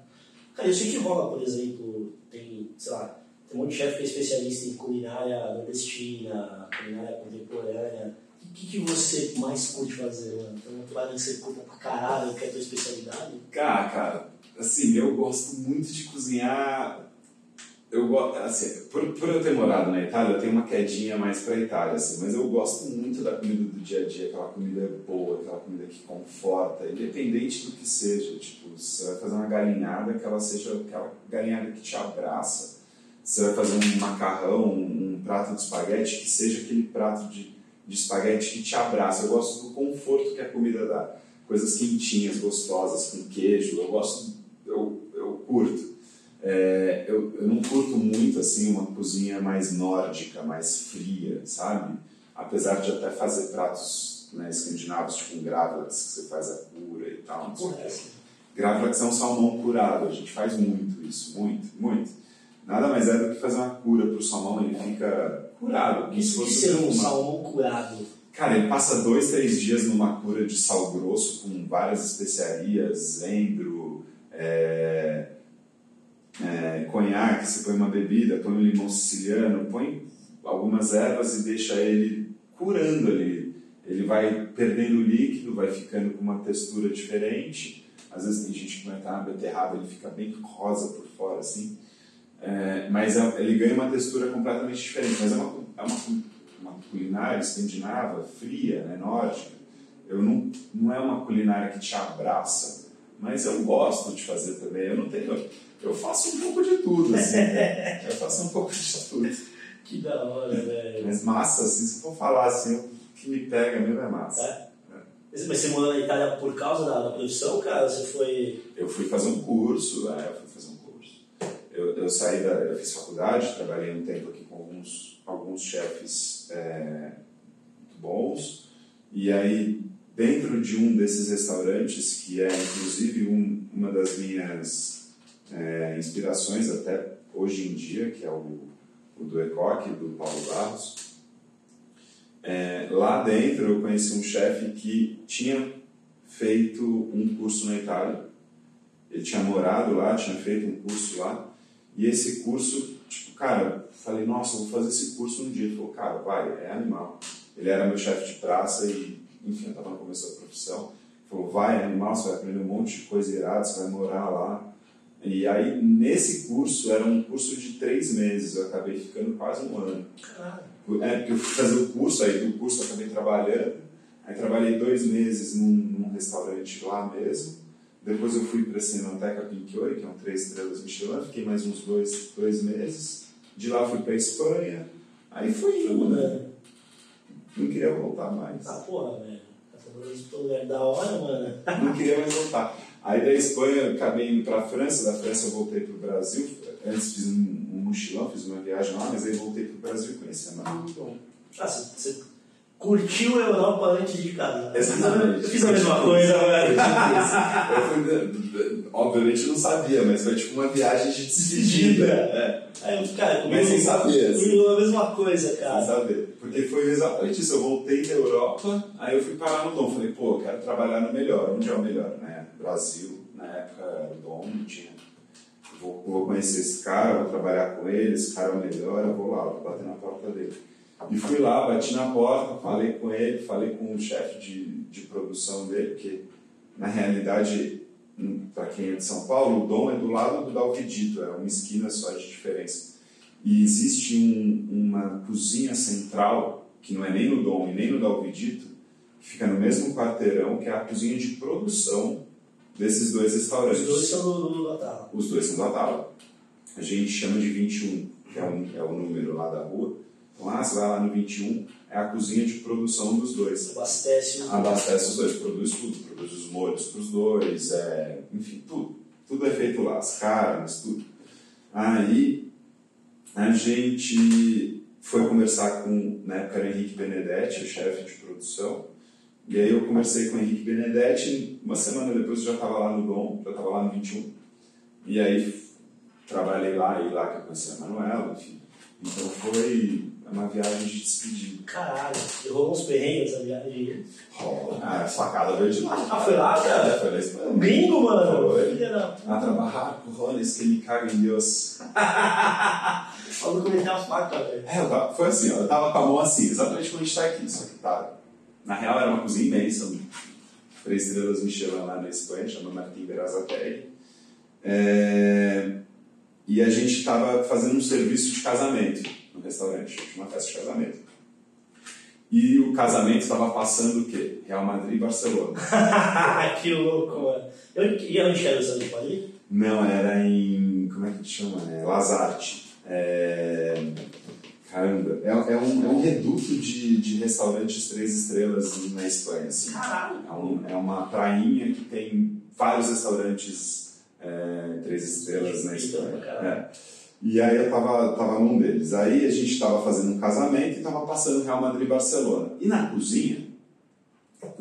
Cara, eu sei que rola, por exemplo, tem, sei lá, tem um monte de chefe que é especialista em culinária nordestina, culinária contemporânea. O que, que você mais curte fazer, mano? Tem uma parada que você curta pra caralho, que é a tua especialidade? Cara, cara, assim, eu gosto muito de cozinhar. Eu assim, por, por eu ter morado na Itália, eu tenho uma quedinha mais pra Itália, assim, mas eu gosto muito da comida do dia a dia, aquela comida boa, aquela comida que conforta, independente do que seja. Tipo, você vai fazer uma galinhada, que ela seja aquela galinhada que te abraça, você vai fazer um macarrão, um, um prato de espaguete, que seja aquele prato de, de espaguete que te abraça. Eu gosto do conforto que a comida dá. Coisas quentinhas, gostosas, com queijo. Eu gosto, eu, eu curto. É, eu, eu não curto muito assim uma cozinha mais nórdica, mais fria, sabe? Apesar de até fazer pratos né, escandinavos, tipo um gravlax, que você faz a cura e tal. Não sei o quê. Gravlax é um salmão curado, a gente faz muito isso, muito, muito. Nada mais é do que fazer uma cura para o salmão, ele fica curado. como se Isso de fosse ser um uma- salmão curado. Cara, ele passa dois, três dias numa cura de sal grosso com várias especiarias, zendro, é, é, conhaque, você põe uma bebida, põe um limão siciliano, põe algumas ervas e deixa ele curando ali. Ele vai perdendo líquido, vai ficando com uma textura diferente. Às vezes tem gente que vai estar na beterraba, ele fica bem rosa por fora, assim. É, mas é- ele ganha uma textura completamente diferente. Mas é uma, é uma, uma culinária escandinava, fria, né, nórdica. Eu não, não é uma culinária que te abraça, mas eu gosto de fazer também. Eu não tenho. Eu faço um pouco de tudo, assim. né? eu faço um pouco de tudo. Que da hora, velho. Mas massa, assim, se for falar assim, o que me pega mesmo é massa. É? Mas você morou na Itália por causa da, da profissão, cara? Você foi. Eu fui fazer um curso, é, eu fui fazer um curso. Eu, eu saí da, eu fiz faculdade, trabalhei um tempo aqui com alguns, alguns chefes é, muito bons, e aí dentro de um desses restaurantes, que é inclusive um, uma das minhas é, inspirações até hoje em dia, que é o, o do Ecoque, do Paulo Barros, é, lá dentro eu conheci um chefe que tinha feito um curso na Itália. Ele tinha morado lá, tinha feito um curso lá. E esse curso, tipo, cara, falei, nossa, vou fazer esse curso um dia. Ele falou, cara, vai, é animal. Ele era meu chefe de praça e, enfim, eu estava no começo da profissão. Falou, vai, animal, você vai aprender um monte de coisa irada, você vai morar lá. E aí, nesse curso, era um curso de três meses, eu acabei ficando quase um ano. Caralho. É, porque eu fui fazer o curso, aí do curso eu acabei trabalhando. Aí trabalhei dois meses num, num restaurante lá mesmo. Depois eu fui para a Cinemateca Pinquioi, que é um três estrelas Michelin. Fiquei mais uns dois, dois meses. De lá fui para Espanha. Aí fui indo, né? Não queria voltar mais. Ah, porra, velho. Tá pro lugar da hora, mano. Não queria mais voltar. Aí da Espanha eu acabei indo para a França. Da França eu voltei para o Brasil. Antes fiz um, um mochilão, fiz uma viagem lá, mas aí voltei para o Brasil e conheci a Maria Dom. Ah, você, curtiu a Europa antes de casar. Exatamente. Eu fiz a mesma coisa, velho. Eu fui, obviamente não sabia, mas foi tipo uma viagem de despedida. É, Aí, cara, comigo, Mas sem saber, assim. comigo é a mesma coisa, sem cara. saber. Porque foi exatamente isso. Eu voltei da Europa, aí eu fui parar no Dom. Falei, pô, eu quero trabalhar no melhor. Onde é o melhor? Né? Brasil, na época o Dom, não tinha. Vou, vou conhecer esse cara, vou trabalhar com ele, esse cara é o melhor, eu vou lá, vou bater na porta dele. E fui lá, bati na porta, falei com ele, falei com o chefe de, de produção dele, que na realidade, para quem é de São Paulo, o Dom é do lado do Dalvedito, é uma esquina só de diferença. E existe um, uma cozinha central, que não é nem no Dom e nem no Dalvedito, que fica no mesmo quarteirão, que é a cozinha de produção desses dois restaurantes. Os dois são do, do Natal. Os dois são do Atala. A gente chama de 21, que é, um, é o número lá da rua. Então, ah, você vai lá no 21, é a cozinha de produção dos dois. Abastece o. Abastece os dois, produz tudo, produz os molhos para os dois, é, enfim, tudo. Tudo é feito lá, as carnes, tudo. Aí a gente foi conversar com, na época era Henrique Benedetti, o chefe de produção, e aí eu conversei com o Henrique Benedetti, uma semana depois eu já estava lá no Dom, já estava lá no 21, e aí trabalhei lá, e lá que eu conheci a Manuela, enfim. Então foi uma viagem de despedida. Caralho, e rolou uns perrengues essa viagem. Oh, a facada veio de lá. Ah, foi lá, cara? Foi na Espanha. Um gringo, mano. Foi. Filha da A puta. trabalhar com Rones, que me caga em Deus. Que meter a faca, velho. É, tava, foi assim, ó, eu tava com a mão assim, exatamente como a gente tá aqui, só que tá. Na real era uma cozinha imensa, três estrelas Michelin lá na Espanha, chama Martim Berazategui. É, e a gente tava fazendo um serviço de casamento no restaurante, uma festa de casamento. E o casamento estava passando o quê? Real Madrid e Barcelona. que louco, mano. Eu, e onde era o Santos Pode ir? Não, era em. Como é que chama? É, Lazarte. É É... Caramba, é, é, um, é um reduto de, de restaurantes três estrelas na Espanha. Assim. Caralho! É, um, é uma prainha que tem vários restaurantes é, três estrelas na Espanha. É. E aí eu tava, tava num deles. Aí a gente tava fazendo um casamento e tava passando Real Madrid e Barcelona. E na cozinha,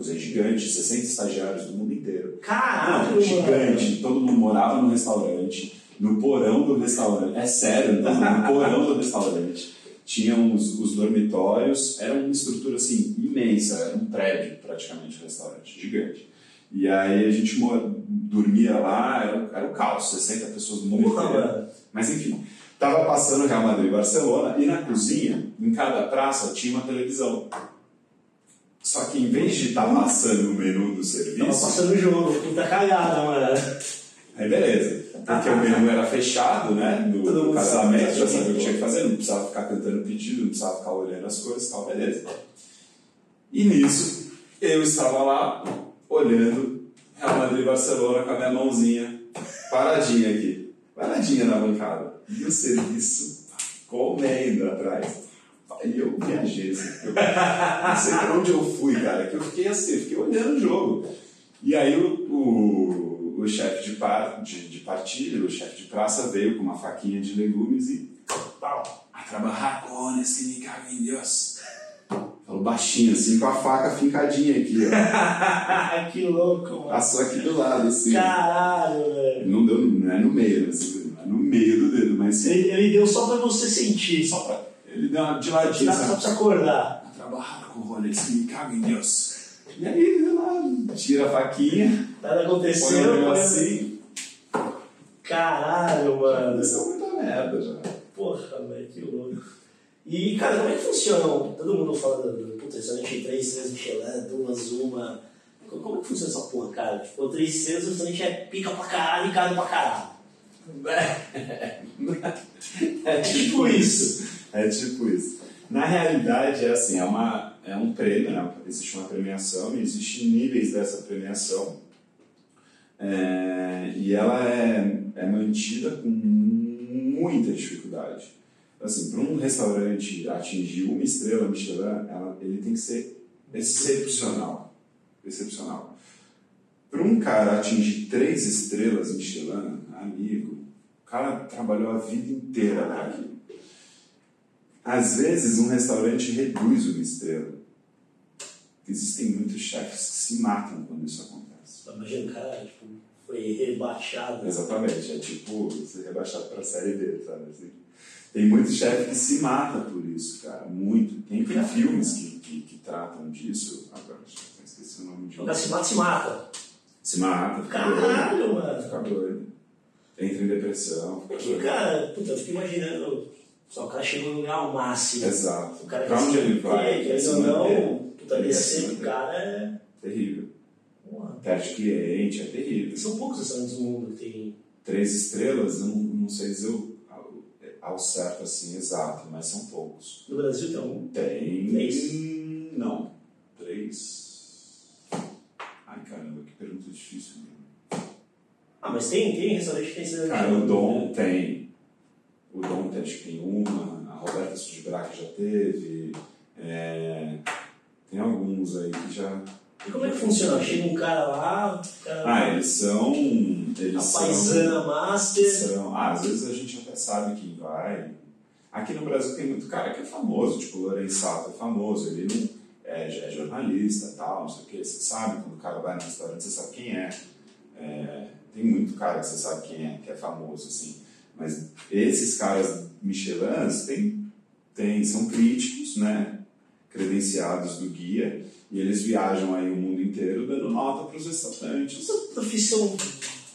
cozinha gigante, 60 estagiários do mundo inteiro. Caralho! Gigante, todo mundo morava no restaurante, no porão do restaurante. É sério, no porão do restaurante. Tinham os, os dormitórios, era uma estrutura assim imensa, era um prédio praticamente o restaurante, gigante. E aí a gente dormia lá, era, era o caos, 60 pessoas no mundo inteiro. Mas enfim, tava passando Real Madrid e Barcelona e na cozinha, em cada praça, tinha uma televisão. Só que em vez de estar tá passando o menu do serviço. Tava passando o jogo, puta cagada, mano. Aí beleza. Porque o menu era fechado, né? Do, do casamento, já sabia o que tinha que fazer, não precisava ficar cantando pedido, não precisava ficar olhando as coisas e tal, beleza. E nisso, eu estava lá, olhando Real Madrid Barcelona com a minha mãozinha paradinha aqui. Paradinha na bancada. E o serviço comendo atrás. E eu viajei, assim, eu não sei pra onde eu fui, cara, que eu fiquei assim, eu fiquei olhando o jogo. E aí o, o, o chefe de, par, de, de partilha, o chefe de praça, veio com uma faquinha de legumes e pau, a trabalhar com que me caga em Deus. Falou baixinho, assim, com a faca fincadinha aqui, ó. que louco, mano. Passou aqui do lado, assim. Caralho, velho. Não deu, não é no meio, assim, é no meio do dedo, mas. Ele, ele deu só pra você sentir. Só pra. Ele deu uma de ladinho. Só pra você acordar. A trabalhar com o Rolex, me caga em Deus. E aí, tira a faquinha. Nada aconteceu, põe assim. Caralho, mano. Aconteceu muita merda já. Porra, velho, que louco. E, cara, como é que funciona? Todo mundo fala do, do puta, restaurante 3 estrelas Michelin, duas, uma. Como é que funciona essa porra, cara? Tipo, 3 estrelas, o restaurante é pica pra caralho e caro pra caralho. É tipo isso. É tipo isso. Na realidade, é assim, é, uma, é um prêmio, né? existe uma premiação e existem níveis dessa premiação. É, e ela é, é mantida com muita dificuldade assim, para um restaurante atingir uma estrela Michelin, ela, ele tem que ser excepcional. Excepcional. Para um cara atingir três estrelas Michelin, amigo, o cara trabalhou a vida inteira para aquilo. Às vezes, um restaurante reduz uma estrela. Existem muitos chefes que se matam quando isso acontece. Imagina, cara, tipo, foi rebaixado. Exatamente, é tipo ser rebaixado para a série D, sabe? Assim. Tem muito chefe que se mata por isso, cara. Muito. Tem, tem filmes que, que, que, tratam disso. Agora, esqueci o nome de um. Se mata, se mata. Se mata. Fica Caralho, doido, mano. Fica doido. Entra em depressão. Porque, cara, puta, eu fico imaginando. Só o cara chegou no lugar ao máximo. Exato. O cara pra onde ele vai? Querendo ou não, puta, descer do cara é. Terrível. Perde cliente, é terrível. São poucos restaurantes no mundo que tem. Três estrelas, não, não sei dizer o ao certo assim, exato, mas são poucos. No Brasil tem algum? Tem. Três? Não. Três. Ai caramba, que pergunta difícil. Mesmo. Ah, mas tem, tem restaurante que tem Cara, o Dom tem. O Dom acho que tem uma, a Roberta Sudibrac já teve. É, tem alguns aí que já e como é que funciona? Chega um cara lá. Cara... Ah, eles são. Eles a paisana são, master. São, ah, às vezes a gente até sabe quem vai. Aqui no Brasil tem muito cara que é famoso, tipo o Lorenzato é famoso, ele não é, é jornalista tal, não sei o que. Você sabe, quando o cara vai no restaurante, você sabe quem é. é. Tem muito cara que você sabe quem é, que é famoso, assim. Mas esses caras Michelins tem, tem, são críticos, né? Credenciados do guia e eles viajam aí o mundo inteiro dando nota para os restaurantes. Essa profissão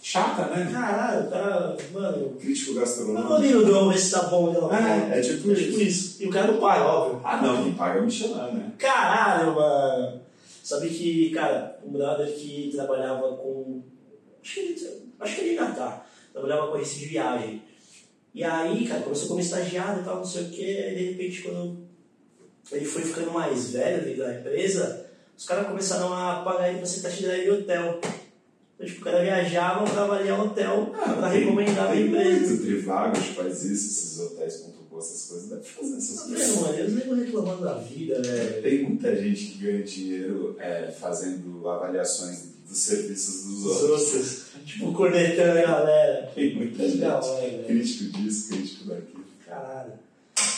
chata, né? Caralho, cara, mano. Crítico gastronômico. Não não, ver se tá bom não. É, é tipo, é tipo isso. E o cara não paga, óbvio. Ah, não, quem paga é o Michelin, né? Caralho, mano. Sabe que, cara, um brother que trabalhava com. Acho que ele, acho que ele ainda tá. Trabalhava com agência de viagem. E aí, cara, começou como estagiário e tal, não sei o quê, e de repente, quando ele foi ficando mais velho dentro da empresa, os caras começaram a pagar ele pra ser taxiderapia de hotel. Então, tipo, o cara viajava pra avaliar o hotel, Ah, pra tem- recomendar a tem empresa. muito, Trivagos faz isso, esses hotéis com essas coisas, deve fazer essas coisas. vendo, mano? Eles nem reclamando da vida, velho. Tem muita gente que ganha dinheiro é, fazendo avaliações dos serviços dos Os outros. Tipo, cornetando a galera. Tem muita Que gente. da hora. Crítico disso, crítico daquilo. Caralho.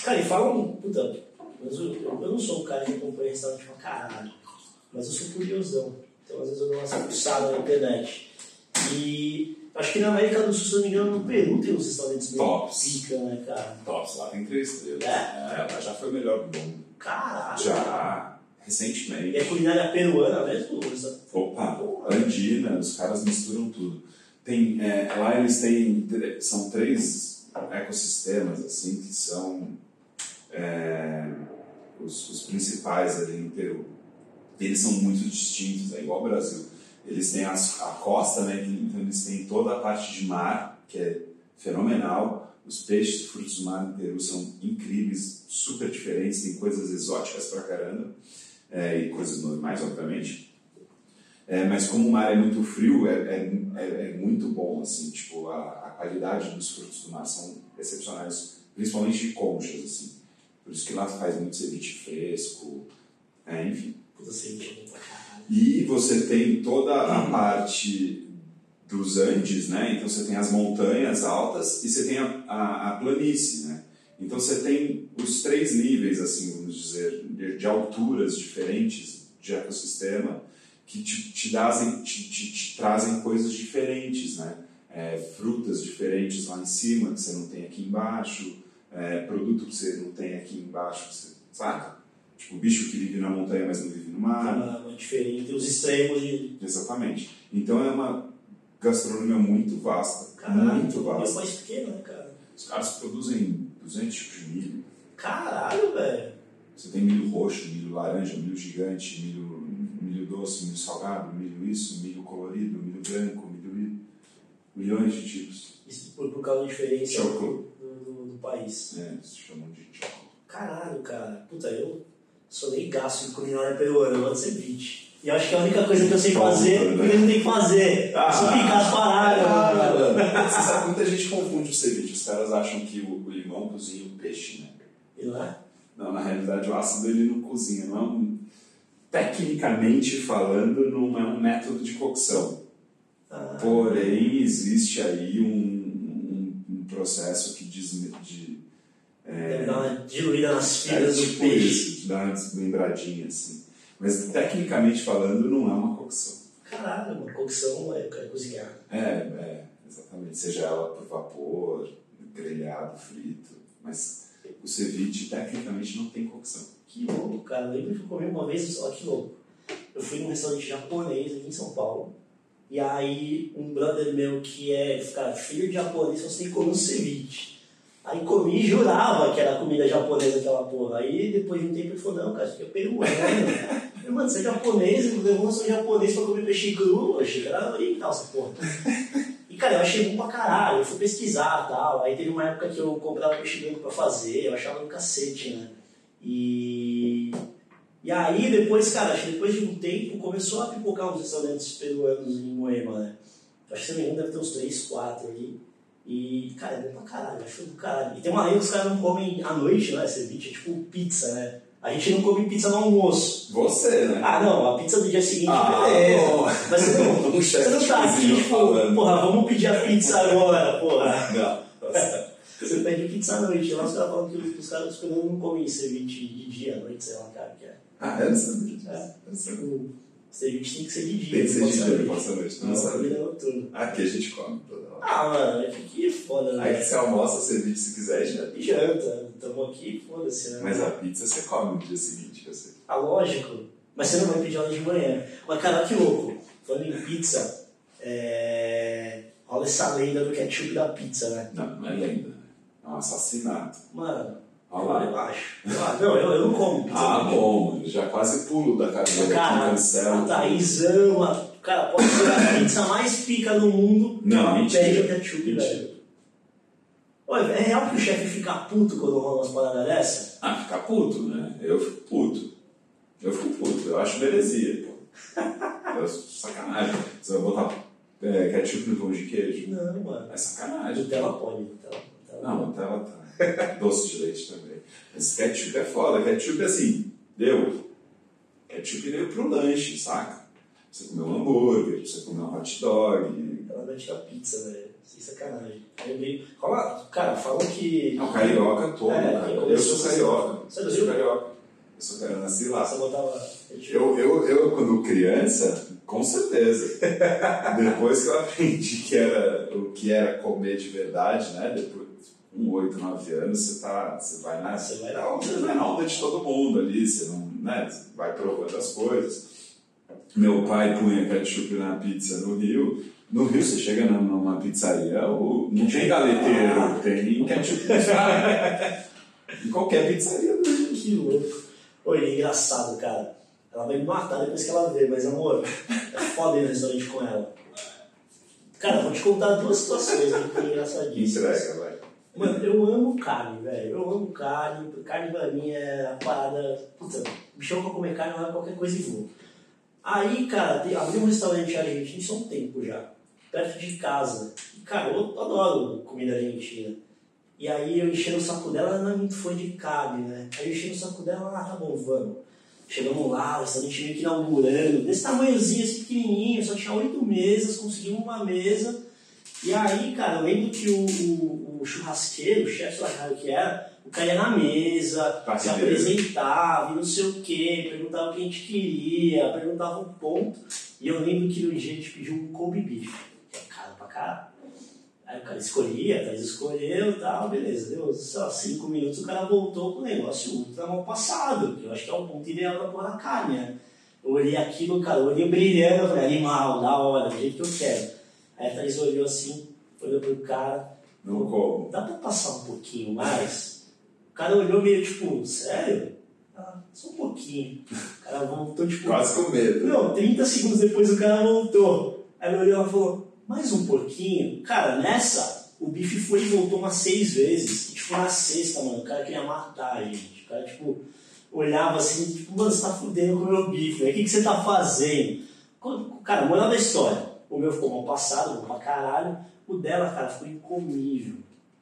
Cara, e fala um. Puta, mas eu, eu eu não sou um cara que acompanha restaurante pra caralho. Mas eu sou curiosão. Então às vezes eu dou uma fuçada na internet. E acho que na América do Sul, se não me engano, no Peru tem uns restaurantes bem Tops. pica, né, cara? Tops, lá tem três estrelas. É? É, lá já foi o melhor do mundo. Caralho. Já, E recentemente. é culinária peruana mesmo? Essa- Opa, andina, os caras misturam tudo. Tem, é, lá eles têm, são três ecossistemas, assim, que são é, os, os principais ali no Peru. Eles são muito distintos, é igual ao Brasil. Eles têm as- a costa, né, então eles têm toda a parte de mar, que é fenomenal. Os peixes e frutos do mar no Peru são incríveis, super diferentes, tem coisas exóticas pra caramba, é, e coisas normais, obviamente. É, mas como o mar é muito frio, é, é, é, é muito bom, assim, tipo, a, a qualidade dos frutos do mar são excepcionais, principalmente de conchas, assim. Por isso que lá faz muito ceviche fresco, é, enfim. Ceviche é. E você tem toda a parte dos Andes, né? Então você tem as montanhas altas e você tem a, a, a planície, né? Então você tem os três níveis, assim, vamos dizer, de, de alturas diferentes de ecossistema que te, te, dazem, te, te, te trazem coisas diferentes, né? É, frutas diferentes lá em cima que você não tem aqui embaixo, é, produto que você não tem aqui embaixo, você, saca? Tipo, bicho que vive na montanha, mas não vive no mar. Uma, uma diferença, os extremos de. Exatamente. Então é uma gastronomia muito vasta. Caralho, muito e um vasta. país pequeno, né, cara? Os caras produzem 200 tipos de milho. Caralho, velho. Você tem milho roxo, milho laranja, milho gigante, milho, milho doce, milho salgado, milho isso, milho colorido, milho branco, milho milhões de tipos. Isso por, por causa da diferença do, do, do país. É, eles chamam de choco. Caralho, cara. Puta, eu sou nem gasto de culinária peruana, eu gosto de ceviche. E eu acho que a única coisa que eu sei fazer, né? porque eu não tem que fazer. Ah, é só picar as paradas. Ah, mano. Você sabe, muita gente confunde o ceviche. Os caras acham que o, o limão cozinha o peixe, né? E lá? Não, na realidade o ácido ele não cozinha, não é um, tecnicamente falando, não é um método de cocção. Ah, Porém, existe aí um, um, um processo que diz de, Deve dar uma diluída nas é, fibras do tipo peixe. isso, dar uma desmembradinha assim. Mas tecnicamente falando, não é uma cocção. Caralho, uma cocção é, é cozinhar. É, é, exatamente. Seja ela por vapor, grelhado, frito. Mas o ceviche tecnicamente não tem cocção. Que louco, cara. Eu lembro que eu comi uma vez, olha que louco. Eu fui num restaurante japonês aqui em São Paulo. E aí, um brother meu que é, cara, filho de japonês, só tem que comer um ceviche. Aí comi e jurava que era comida japonesa aquela porra. Aí depois de um tempo ele falou, não, cara, isso aqui é peruano. Falei, mano, você é japonês, levou um japonês pra comer peixe cru, achei que era oriental essa porra. Cara, eu achei bom pra caralho, eu fui pesquisar e tal. Aí teve uma época que eu comprava peixe branco pra fazer, eu achava do cacete, né? E, e aí depois, cara, acho que depois de um tempo começou a pipocar uns restaurantes peruanos em Moema, né? Acho que se não me engano deve ter uns 3, 4 ali. E, cara, é bom pra caralho, acho do caralho. E tem uma lei que os caras não comem à noite, né? Ceviche é tipo pizza, né? A gente não come pizza no almoço. Você, né? Ah, não, a pizza do dia seguinte, Ah, beleza. bom. Mas você não, Um você não tá aqui, tipo, falando. porra, vamos pedir a pizza agora, porra. Não, tá. Você pede pizza à noite. Lá os caras falam que os caras não comem ceviche de dia, à noite, sei lá, cara, que é. Ah, eu não sabia disso. É. Eu não sabia. O ceviche tem que ser de dia. Tem que ser de dia, à não noite. Não comida noturna. Aqui a gente come toda hora. Ah, mano, que aqui é foda, Aí né? você almoça, ceviche se quiser já. E janta, tamo aqui, foda-se, né? Mas a pizza você come no dia seguinte, eu sei. Ah, lógico. Mas você não vai pedir ela de manhã. Mas, cara, que louco. Falando em pizza, é... rola essa lenda do ketchup da pizza, né? Não, não é lenda. né? É um assassinato. Mano, Olha eu lá. acho. Ah, não, eu, eu não como pizza. Ah, bom. Já quase pulo da cadeira aqui, Cara, cancelo. a. Cara, pode ser a pizza mais pica do mundo. Não, mentira. pede o ketchup, velho. Olha, é real que o chefe fica puto quando rola umas paradas dessa? Ah, ficar puto, né? Eu fico puto. Eu fico puto. Eu acho merecia, pô. Eu, sacanagem. Você vai botar é, ketchup no pão de queijo? Não, mano. É sacanagem. Nutella pode. Nutella, Nutella Não, Nutella tá. Doce de leite também. Mas ketchup é foda. Ketchup, assim, deu. Ketchup veio pro lanche, saca? Você comeu um hambúrguer, você comeu um hot dog. Ela vai tirar pizza, velho. Sem sacanagem. Aí eu dei. Fala, cara, falam que. Não, carioca todo, É, cara. Eu começou sou carioca. Você Eu sou carioca. Eu sou carioca, eu nasci lá. Você botava. Eu, eu, eu, quando criança, com certeza. Depois que eu aprendi que era, o que era comer de verdade, né? Depois, com 8, 9 anos, você, tá, você vai na. Você vai na onda, Você vai na onda de todo mundo ali, você não, né? Vai provando as coisas. Meu pai punha ketchup na pizza no Rio. No Rio, você chega numa- pizzaria, não tem galeteiro, tem ketchup. em qualquer pizzaria do Rio. Que louco. Oi, é engraçado, cara. Ela vai me matar depois que ela vê, mas amor, é foda ir no restaurante com ela. Cara, vou te contar duas situações aqui que é engraçadíssimas. Mano, eu amo carne, velho. Eu amo carne. Carne pra mim é a parada. Puta, me chama pra comer carne, lá qualquer coisa e vou. Aí, cara, tem, abriu um restaurante argentino isso há um tempo já, perto de casa. E, cara, eu adoro comida argentina. E aí eu enchendo o saco dela, ela não é muito fã de carne, né? Aí eu enchendo o saco dela, ah, tá bom, vamos. Chegamos lá, o restaurante meio que inaugurando, desse tamanhozinho, assim, pequenininho, só tinha oito mesas, conseguimos uma mesa. E aí, cara, eu lembro que o, o, o churrasqueiro, o chefe, sei que era, o cara ia na mesa, se apresentava, e não sei o quê, perguntava o que a gente queria, perguntava um ponto. E eu lembro que no dia a gente pediu um Kobe beef, que é caro pra caralho. Aí o cara escolhia, a Thaís escolheu e tal, beleza. Deu, sei lá, cinco minutos, o cara voltou com o negócio ultra mal passado, que eu acho que é o ponto ideal da porra da carne, né? Eu olhei aquilo, cara, eu olhei brilhando, eu falei, animal, da hora, do jeito que eu quero. Aí a Thaís olhou assim, olhou pro cara, Não como. dá pra passar um pouquinho mais? O cara olhou meio tipo, sério? Ah, só um pouquinho. O cara voltou, tipo, Quase com medo. não, 30 segundos depois o cara voltou. Aí ele olhou e falou, mais um pouquinho. Cara, nessa, o bife foi e voltou umas seis vezes. E, tipo, na sexta, mano, o cara queria matar a gente. O cara, tipo, olhava assim, tipo, mano, você tá fudendo com o meu bife, né? O que, que você tá fazendo? Cara, moral da história. O meu ficou mal passado, bom pra caralho. O dela, cara, ficou incomível.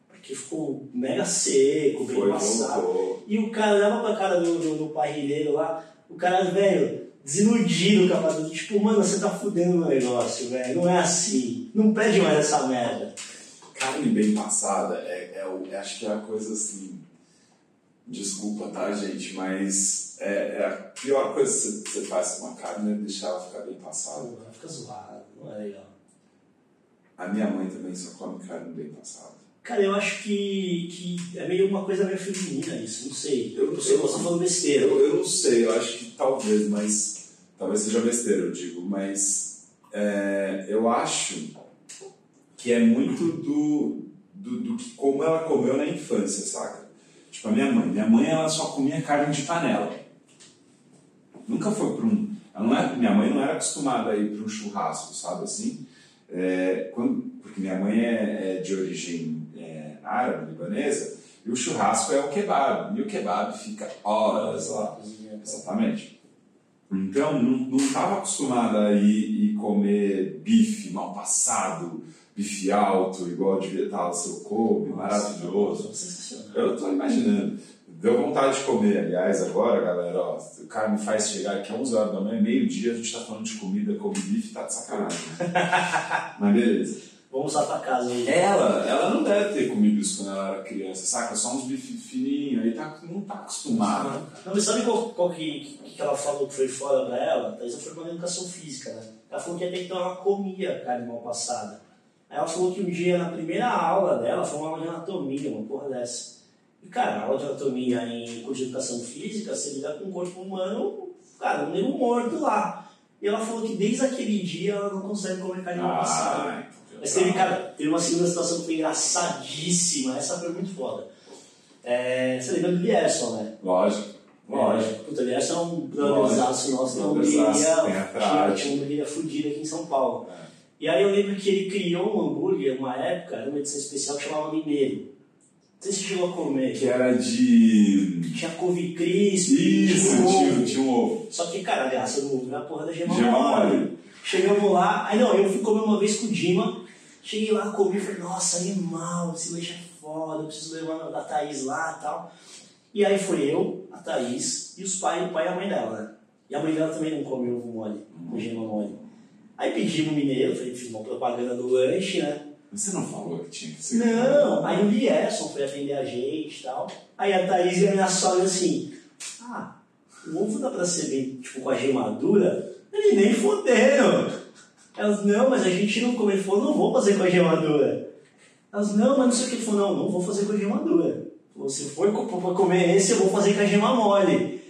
Porque ficou mega seco, bem passado. E o cara olhava pra cara do, do, do parrilheiro lá, o cara, velho, desiludido com a parada. Tipo, mano, você tá fudendo meu negócio, velho. Não é assim. Não pede mais essa merda. Carne bem passada é, é, é- acho que é a coisa assim. Desculpa, tá, gente? Mas é, é a pior coisa que você- você faz com uma carne é deixar ela ficar bem passada. Porra, fica zoado, não é legal. A minha mãe também só come carne bem passada. Cara, eu acho que, que é meio uma coisa meio feminina isso, não sei. Eu- não sei, eu posso falando besteira. Eu, eu não sei, eu acho que talvez, mas. Talvez seja besteira, eu digo, mas. é, eu acho que é muito do, do, do que como ela comeu na infância, saca? Tipo, a minha mãe. Minha mãe, ela só comia carne de panela. Nunca foi para um. Ela não é, minha mãe não era acostumada a ir para um churrasco, sabe assim? É, quando, porque minha mãe é, é de origem é, árabe, libanesa, e o churrasco é o kebab. E o kebab fica horas lá. Exatamente. Então, não estava acostumada a ir e comer bife mal passado, bife alto, igual devia estar o seu Kobe, maravilhoso. Eu tô imaginando. Deu vontade de comer, aliás, agora, galera, ó, o cara me faz chegar aqui às 11 horas da manhã, meio-dia, a gente tá falando de comida, come bife, tá de sacanagem. Mas beleza. Vamos lá pra casa. Ela, ela não deve ter comido isso quando ela era criança, saca? Só uns bife fininhos, aí tá, não tá acostumada. Não, mas sabe qual, qual que, que, ela falou que foi fora pra ela? Thaisa foi uma educação física, né? Ela falou que até então ela comia carne mal passada. Aí ela falou que um dia, na primeira aula dela, foi uma aula de anatomia, uma porra dessa. E, cara, aula de anatomia em curso de educação física, você lida com um corpo humano, cara, um nego morto lá. E ela falou que desde aquele dia ela não consegue comer carne mal passada. Ah, então. Mas teve, cara, teve uma segunda situação que foi engraçadíssima, essa foi muito foda. É, você lembra do Lierson, né? Lógico, lógico. É, puta, é um brotherzaço nosso, hamburgueria, tem tinha, tinha uma hamburgueria fodida aqui em São Paulo. É. E aí eu lembro que ele criou um hambúrguer, uma época, era uma edição especial que chamava Mineiro. Não sei se chegou a comer. Que era de. Tinha couve crisp, Isso, tinha um ovo. um. Só que, cara, a graça do ovo é a porra da gema, mole. Chegamos lá, aí não, eu fui comer uma vez com o Dima, cheguei lá, comi, falei, nossa, animal, esse lanche é foda, eu preciso levar da Thaís lá e tal. E aí foi eu, a Thaís e os pais, o pai e a mãe dela, né? E a mãe dela também não come ovo mole, com gema mole. Aí pedimos o mineiro, falei, fiz uma propaganda do lanche, né? Você não falou que tinha que ser. Não, aí o Lierson foi atender a gente e tal. Aí a Thaís e a minha sogra assim, ah, o ovo dá pra ser bem, tipo, com a gemadura? Ele nem fodendo. Elas, não, mas a gente não come. Ele falou, não vou fazer com a gemadura. Elas, não, mas não sei o que. Ele falou, não, não vou fazer com a gemadura. Falou, se for pra comer esse, eu vou fazer com a gema mole.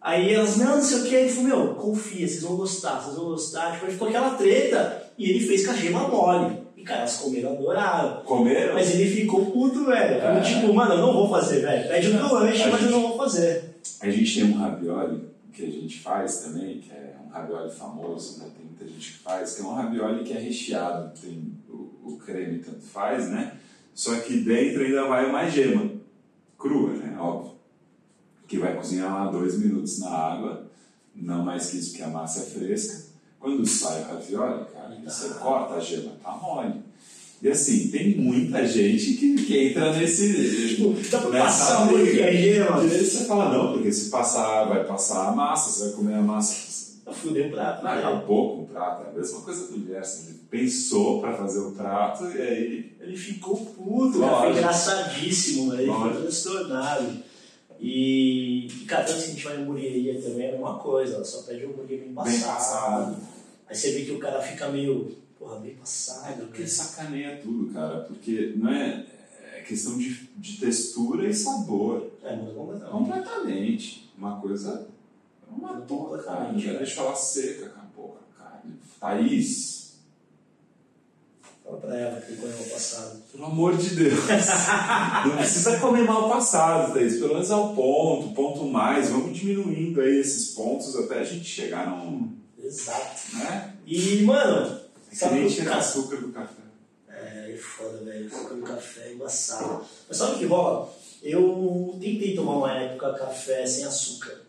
Aí elas, não, não sei o que. Ele falou, meu, confia, vocês vão gostar, vocês vão gostar. Tipo, ficou aquela treta e ele fez com a gema mole. E, cara, elas comeram, adoraram. Comeram? Mas ele ficou puto, velho. É. Tipo, mano, eu não vou fazer, velho. Pede um lanche, mas eu não vou fazer. A gente tem um ravioli que a gente faz também, que é um ravioli famoso, né? Tem muita gente que faz, que é um ravioli que é recheado, tem o, o creme tanto faz, né? Só que dentro ainda vai uma gema, crua, né? Óbvio. Que vai cozinhar lá dois minutos na água, não mais que isso, porque a massa é fresca. Quando sai o ravioli, cara, você corta a gema, tá mole. E assim, tem muita gente que, que entra nesse. Tipo, dá pra passar um a gema. E aí você fala, não, porque se passar, vai passar a massa, você vai comer a massa. Fudeu o prato. Não, acabou com o prato. É a mesma coisa do Gerson. Ele pensou pra fazer o prato e aí. Ele ficou puto, né? Foi engraçadíssimo, né? Ele ficou transtornado. E, cara, tanto que a gente vai em hamburgueria também é a mesma coisa, ela só pede o hambúrguer bem passado. Bem passado. Aí você vê que o cara fica meio, porra, bem passado. É porque ele sacaneia tudo, cara, porque não é, é questão de, de textura e sabor. É, mas completamente. Completamente. Uma coisa uma toda, cara. Já deixa ela seca, acabou a carne. Thaís. Fala pra ela que comeu mal passado. Pelo amor de Deus. não precisa comer mal passado, Thaís. Pelo menos é o ponto, ponto mais. Vamos diminuindo aí esses pontos até a gente chegar num. Exato. Né? E, mano. É que nem tirar açúcar do café. É, é foda, velho. Açúcar do café é embaçado. Mas sabe o que rola? Eu tentei tomar uma época café sem açúcar.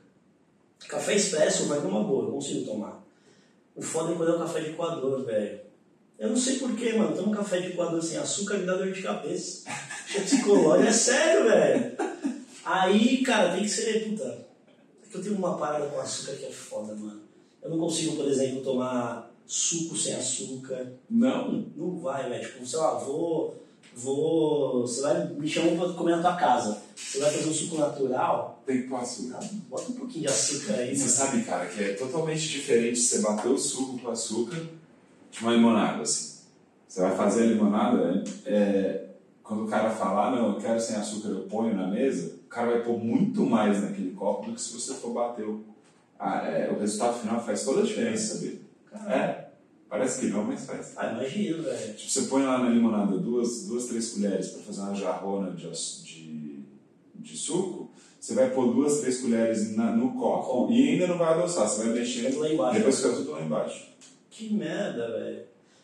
Café expresso vai numa boa, eu consigo tomar. O foda é quando é o café de coador, velho. Eu não sei porquê, mano. Toma um café de coador sem açúcar me dá dor de cabeça. É psicológico, é sério, velho. Aí, cara, tem que ser, puta. É que eu tenho uma parada com açúcar que é foda, mano. Eu não consigo, por exemplo, tomar suco sem açúcar. Não? Não vai, velho. Tipo, sei lá, vou vou. Você vai me chamar para comer na tua casa. Você vai fazer um suco natural. Tem que pôr açúcar. Bota um pouquinho de açúcar aí. Você sabe, cara, que é totalmente diferente você bater o suco com açúcar de uma limonada, assim. Você vai fazer a limonada, é, quando o cara falar, não, eu quero sem açúcar, eu ponho na mesa, o cara vai pôr muito mais naquele copo do que se você for bater o. Ah, é, o resultado final faz toda a diferença, sabia? É. Parece que não, mas faz. Ah, imagino, velho. Tipo, você põe lá na limonada duas, duas três colheres para fazer uma jarrona de, de, de suco, você vai pôr duas, três colheres na, no copo e ainda não vai adoçar, você vai mexendo. Lá embaixo, depois fica tudo lá embaixo. Que merda, velho.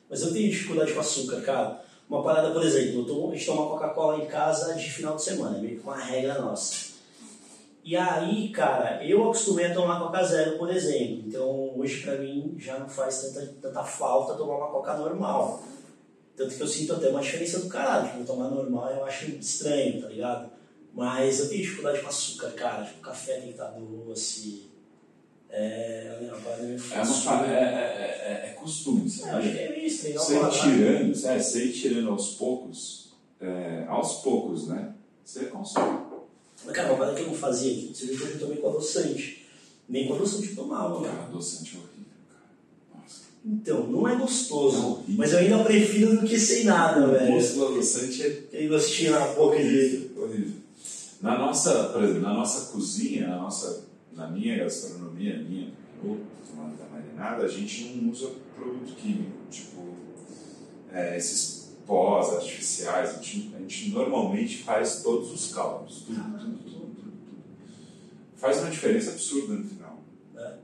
Mas eu tenho dificuldade com açúcar, cara. Uma parada, por exemplo, eu tomo, a gente toma Coca-Cola em casa de final de semana, é meio que uma regra nossa. E aí, cara, eu acostumei a tomar Coca Zero, por exemplo. Então, hoje pra mim já não faz tanta, tanta falta tomar uma Coca normal. Tanto que eu sinto até uma diferença do caralho. Tipo, tomar normal eu acho estranho, tá ligado? Mas eu tenho dificuldade com açúcar, cara. Tipo, café tem que estar doce. É, é uma é, é, é, é, é costume, sabe? É, acho que é isso, Você ir tirando, é, você ir tirando aos poucos, é, aos poucos, né? Você consome. Mas, cara, uma parada que eu não fazia aqui, você viu que eu tomei com adoçante. Nem com adoçante eu tomava, cara. Cara, adoçante é horrível, cara. Nossa. Então, não é gostoso. É mas eu ainda prefiro do que sem nada, velho. O gosto do adoçante é. Aquele gostinho na boca de. Horrível. Na nossa, por exemplo, na nossa cozinha, na, nossa, na minha gastronomia, minha, ou da marinada, a gente não usa produto químico. Tipo, é, esses pós artificiais, a gente, a gente, normalmente faz todos os cálculos, tudo, tudo, tudo, tudo. Faz uma diferença absurda no final. É.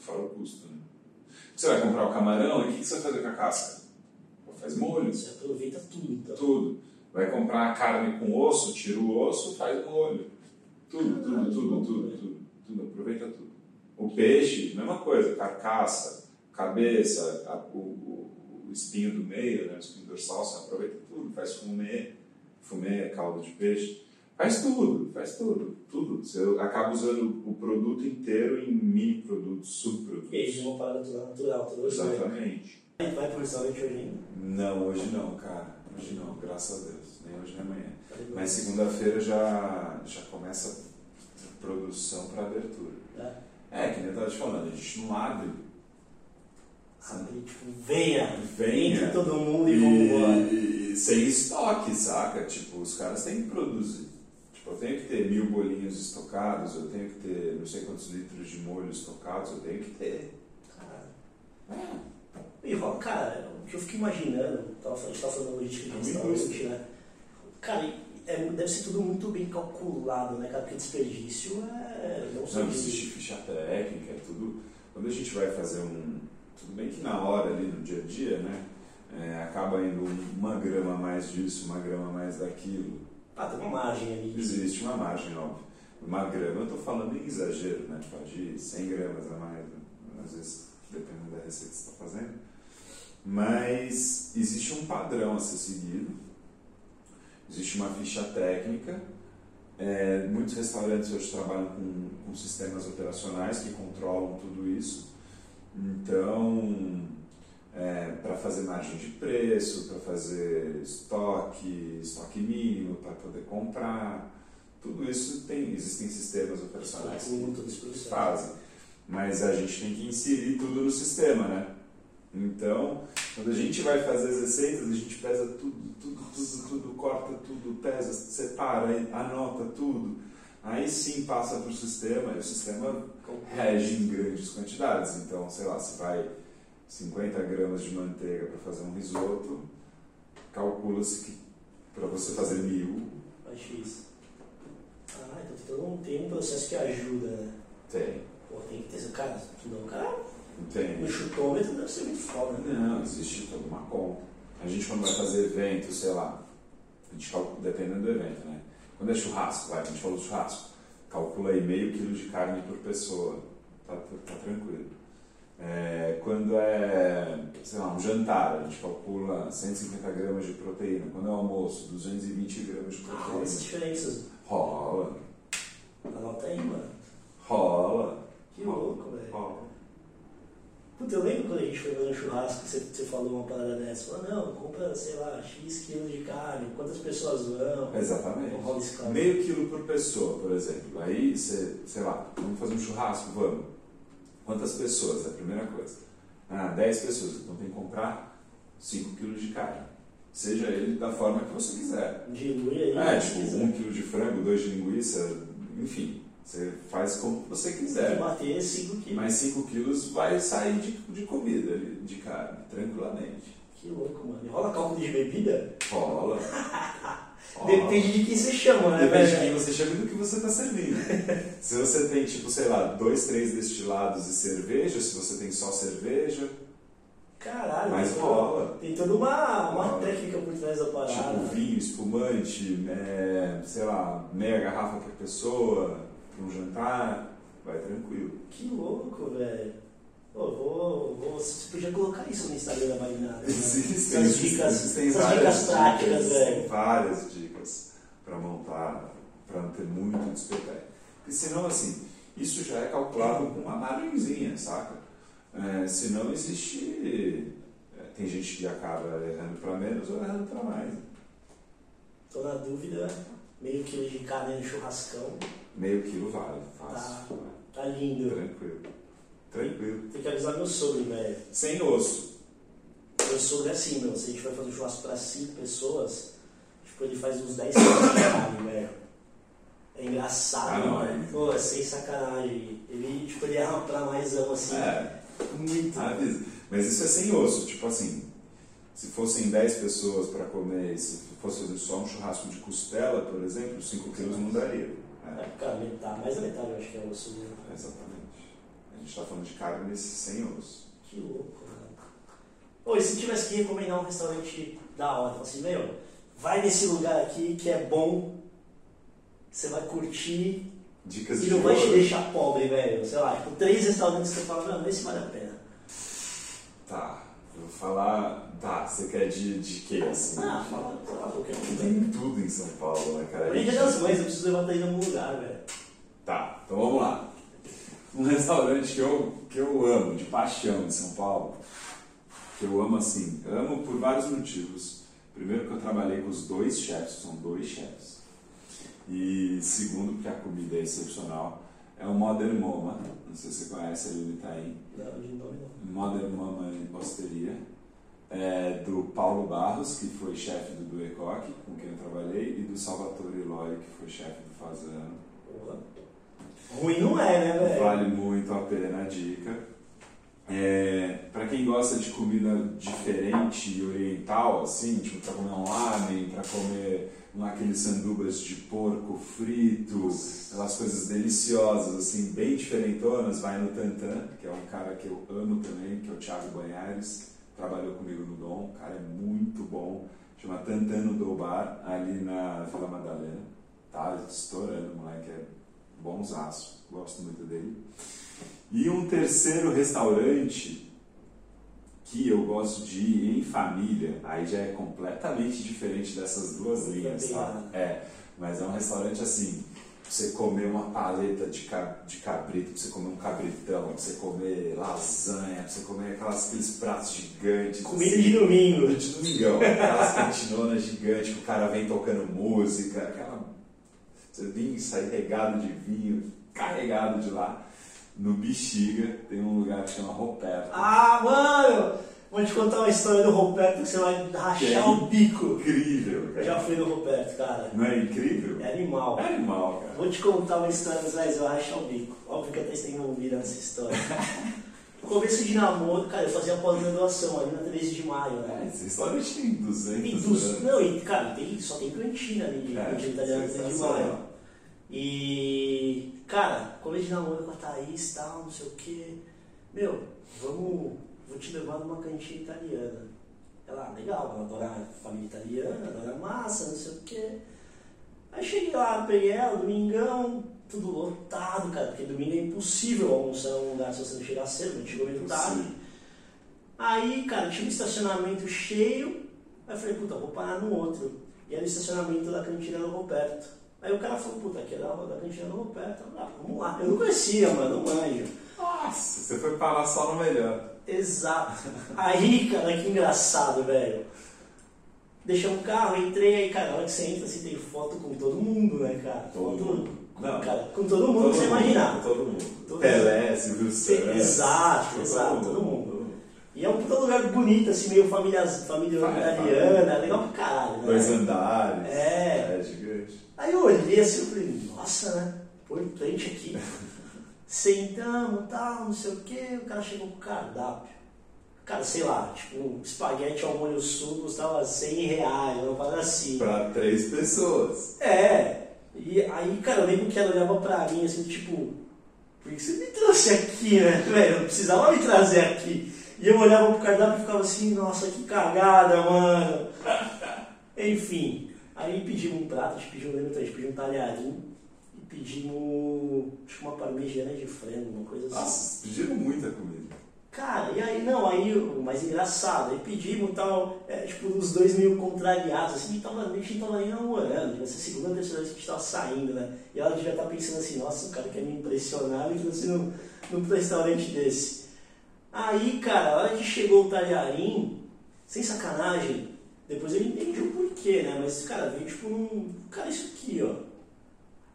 Fora o custo, né? Você vai comprar o camarão e o que, você vai fazer com a casca? Faz molho. Você aproveita tudo, então. Tudo. Vai comprar a carne com osso, tira o osso, faz molho. Tudo, tudo, tudo, tudo, tudo, tudo. Aproveita tudo. O peixe, mesma coisa, carcaça, cabeça, o, o, espinho do meio, né, o espinho dorsal, você aproveita tudo, faz fumê, fumê, caldo de peixe, faz tudo, faz tudo, tudo. Você acaba usando o produto inteiro em mini produtos, subprodutos. E aí, uma parada toda natural, toda Exatamente. Vai pro restaurante hoje ainda? Não, hoje não, cara. Hoje não, graças a Deus. Nem hoje nem amanhã. Mas segunda-feira já, já começa a produção para abertura. É. É, que nem eu tava te falando, a gente não abre. Abre, tipo, venha! Venha. Entre todo mundo e, vamos embora. E sem estoque, saca? Tipo, os caras têm que produzir. Tipo, eu tenho que ter mil bolinhos estocados, eu tenho que ter não sei quantos litros de molho estocados, eu tenho que ter. E rola, cara, o que eu fico imaginando, a gente tava falando logística de É restaurante, né? Cara, é, deve ser tudo muito bem calculado, né, cara? Porque desperdício é. Não. Não existe ficha técnica, é tudo. Quando a gente vai fazer um. Tudo bem que na hora ali no dia a dia, né? é, acaba indo uma grama a mais disso, uma grama a mais daquilo. Ah, tem uma margem ali. Existe uma margem, óbvio. Uma grama, eu estou falando em exagero, né? Tipo, de 100 gramas a mais, né? às vezes, dependendo da receita que você está fazendo. Mas existe um padrão a ser seguido, existe uma ficha técnica. É, muitos restaurantes hoje trabalham com, com sistemas operacionais que controlam tudo isso. Então, é, para fazer margem de preço, para fazer estoque, estoque mínimo, para poder comprar, tudo isso tem, existem sistemas operacionais que fazem. Mas a gente tem que inserir tudo no sistema, né? Então, quando a gente vai fazer as receitas, a gente pesa tudo, tudo, tudo, tudo, corta tudo, pesa, separa, anota tudo. Aí sim passa para o sistema, e o sistema rege em grandes quantidades. Então, sei lá, se vai 50 gramas de manteiga para fazer um risoto, calcula-se que para você fazer mil. Acho isso. Ah, então tem um processo que ajuda, né? Tem. Pô, tem que ter. Cara, não, cara. Tem. O chutômetro deve ser muito foda, né? Não, existe toda uma conta. A gente quando vai fazer evento, sei lá, a gente calcula, dependendo do evento, né? Quando é churrasco, vai, a gente falou churrasco, calcula aí meio quilo de carne por pessoa, tá, tá tranquilo. É, quando é, sei lá, um jantar, a gente calcula 150 gramas de proteína. Quando é almoço, 220 gramas de proteína. Rola essas diferenças. Rola. Anota aí, mano. Rola. Que louco, velho. Puta, eu lembro quando a gente foi fazer um churrasco, você, você falou uma parada dessa. Falou, não, compra, sei lá, X quilos de carne, quantas pessoas vão. Exatamente. Meio quilo por pessoa, por exemplo. Aí você, sei lá, vamos fazer um churrasco, vamos. Quantas pessoas? É a primeira coisa. Ah, 10 pessoas, então tem que comprar 5 quilos de carne. Seja ele da forma que você quiser. Dilui aí. É, tipo, 1 um quilo de frango, 2 de linguiça, enfim. Você faz como você quiser. bater 5 quilos. Mas 5 quilos vai sair de, de comida, de carne, tranquilamente. Que louco, mano. E rola cálculo de bebida? Rola. Depende de quem você chama, né, Depende de quem você chama e do que você está servindo. se você tem, tipo, sei lá, dois, três destilados e cerveja, se você tem só cerveja, Caralho, mas tem, rola. tem toda uma, uma Rola. técnica por trás da parada. Tipo, vinho, espumante, é, sei lá, meia garrafa por pessoa, para um jantar, vai tranquilo. Que louco, velho. Pô, vou, vou, você podia colocar isso no Instagram da Marinada. Né? Existem, Essas dicas, existem essas várias dicas práticas, dicas, velho. várias dicas para montar, para não ter muito despeté. Porque senão, assim, isso já é calculado com uma margenzinha, saca? É, senão existe. é, tem gente que acaba errando para menos ou errando para mais. Tô na dúvida, meio quilo de carne no churrascão. Meio quilo vale, fácil. Tá, tá lindo. Tranquilo. Tranquilo. Tem que avisar meu sogro, velho. Sem osso. Meu sogro é assim, meu. Se a gente vai fazer um churrasco pra 5 pessoas, tipo, ele faz uns 10 quilos de carne, velho. É engraçado, Ah, mano. é. Pô, é sem sacanagem. Ele, tipo, ele erra pra maisão, assim. É, Muito. avisa. Mas isso é sem osso, tipo assim. Se fossem 10 pessoas para comer, se fosse fazer só um churrasco de costela, por exemplo, 5 quilos não daria. É, É, cara, metade, mais da metade eu acho que é osso. Né? exatamente. A gente está falando de carne sem osso. Que louco, mano. Pô, e se tivesse que recomendar um restaurante da hora, assim, meu, vai nesse lugar aqui que é bom, você vai curtir Dicas e não vai te deixar pobre, velho. Sei lá, tipo, três restaurantes que você fala, não, esse vale a pena. Tá, eu vou falar. Tá, você quer de, de quê assim? Ah, fala, fala qualquer coisa. Tem tudo em São Paulo, né, cara? Hoje é dia das mães, eu preciso ir em algum lugar, velho. Tá, então vamos lá. Um restaurante que eu, que eu amo, de paixão em São Paulo, que eu amo assim, amo por vários motivos. Primeiro que eu trabalhei com os dois chefs, são dois chefs. E segundo porque a comida é excepcional. É o Modern Moma, não sei se você conhece ali no Itaim. Não, de nome não. Modern Mama em Posteria, é, do Paulo Barros, que foi chefe do Duecoque, com quem eu trabalhei, e do Salvatore Loi, que foi chefe do Fazano. Ruim não é, né, velho? Vale muito a pena a dica. É, para quem gosta de comida diferente e oriental, assim, tipo para comer um lamen, para comer um, aqueles sandubas de porco frito, aquelas coisas deliciosas, assim, bem diferentonas, vai no Tantan, que é um cara que eu amo também, que é o Thiago Banhares, o cara é muito bom, chama Tantan no Doubar, ali na Vila Madalena, tá estourando, o moleque é bonzaço, gosto muito dele. E um terceiro restaurante que eu gosto de ir em família, aí já é completamente diferente dessas duas linhas, tá? É, mas é um restaurante assim, você comer uma paleta de, ca- de cabrito, pra você comer um cabritão, pra você comer lasanha, pra você comer aquelas, aqueles pratos gigantes. Comida assim. de domingo. De domingão, aquelas cantinonas gigantes que o cara vem tocando música, aquela. Você vem e sai regado de vinho, carregado de lá. No Bexiga tem um lugar que chama Roberto. Ah, mano! Vou te contar uma história do Roberto que você vai Que é rachar o bico. Incrível, Eu cara. já fui no Roberto, cara. Não é incrível? É animal. É animal, cara. Vou te contar uma história, mas vai rachar o bico. Óbvio que até você tem envolvida nessa história. No começo de namoro, cara, eu fazia pós-graduação ali na 13 de maio, É, né? esse restaurante tem 200 Tem dos, anos. não, e, cara, tem, só tem cantina ali de É, cantina italiana na 13 de maio. E, cara, começo de namoro com a Thaís e tal, não sei o quê. Meu, vamos, vou te levar numa cantina italiana. Ela, ah, legal, ela adora família italiana, adora massa, não sei o quê. Aí cheguei lá, peguei ela, domingão, tudo lotado, cara, porque domingo é impossível almoçar em um lugar se você não chegar cedo, a gente chegou muito tarde. Aí, cara, tinha um estacionamento cheio, aí eu falei, puta, vou parar no outro. E era o estacionamento da cantina do Roberto. Aí o cara falou, puta, aqui é da, da cantina do Roberto. Ah, vamos lá. Eu não conhecia, mano, não manjo. Nossa, você foi parar só no melhor. Exato. Aí, cara, que engraçado, velho. Deixei um carro, entrei aí, cara, na hora que você entra, assim, tem foto com todo mundo, né, cara? Todo mundo. Com, Não. cara, com todo mundo que você imaginar. Todo mundo. Todo Pelé, Silvio Santos. Exato, todo exato, mundo. todo mundo. E é um puta lugar bonito, assim, meio família, família Família, italiana, legal pra caralho, né? Dois andares. É. É gigante. Aí eu olhei assim e falei, nossa, né? Importante aqui. Sentamos, tal, não sei o quê, o cara chegou com o cardápio. Cara, sei lá, tipo, um espaguete ao molho sul custava 100 reais, uma parada assim. Pra três pessoas. É, e aí, cara, eu lembro que ela olhava pra mim assim, tipo, por que você me trouxe aqui, né? Velho, não precisava me trazer aqui. E eu olhava pro cardápio e ficava assim, nossa, que cagada, mano. Enfim, aí pedimos um prato, a gente pediu, lembra, a gente pediu um talharim e pedimos, que uma parmegiana de frango, uma coisa assim. Nossa, pediram muita comida. Cara, e aí, não, aí o mais engraçado, aí pedimos tal, é, tipo, os dois meio contrariados, assim, a gente, tava, a gente tava nem namorando, devia ser a segunda terceira vez que a gente tava saindo, né? E ela devia estar pensando assim, nossa, o cara quer me impressionar e trouxe num, num restaurante desse. Aí, cara, a hora que chegou o talharim, sem sacanagem, depois eu entendi o porquê, né? Mas, cara, veio tipo num. Cara, isso aqui, ó.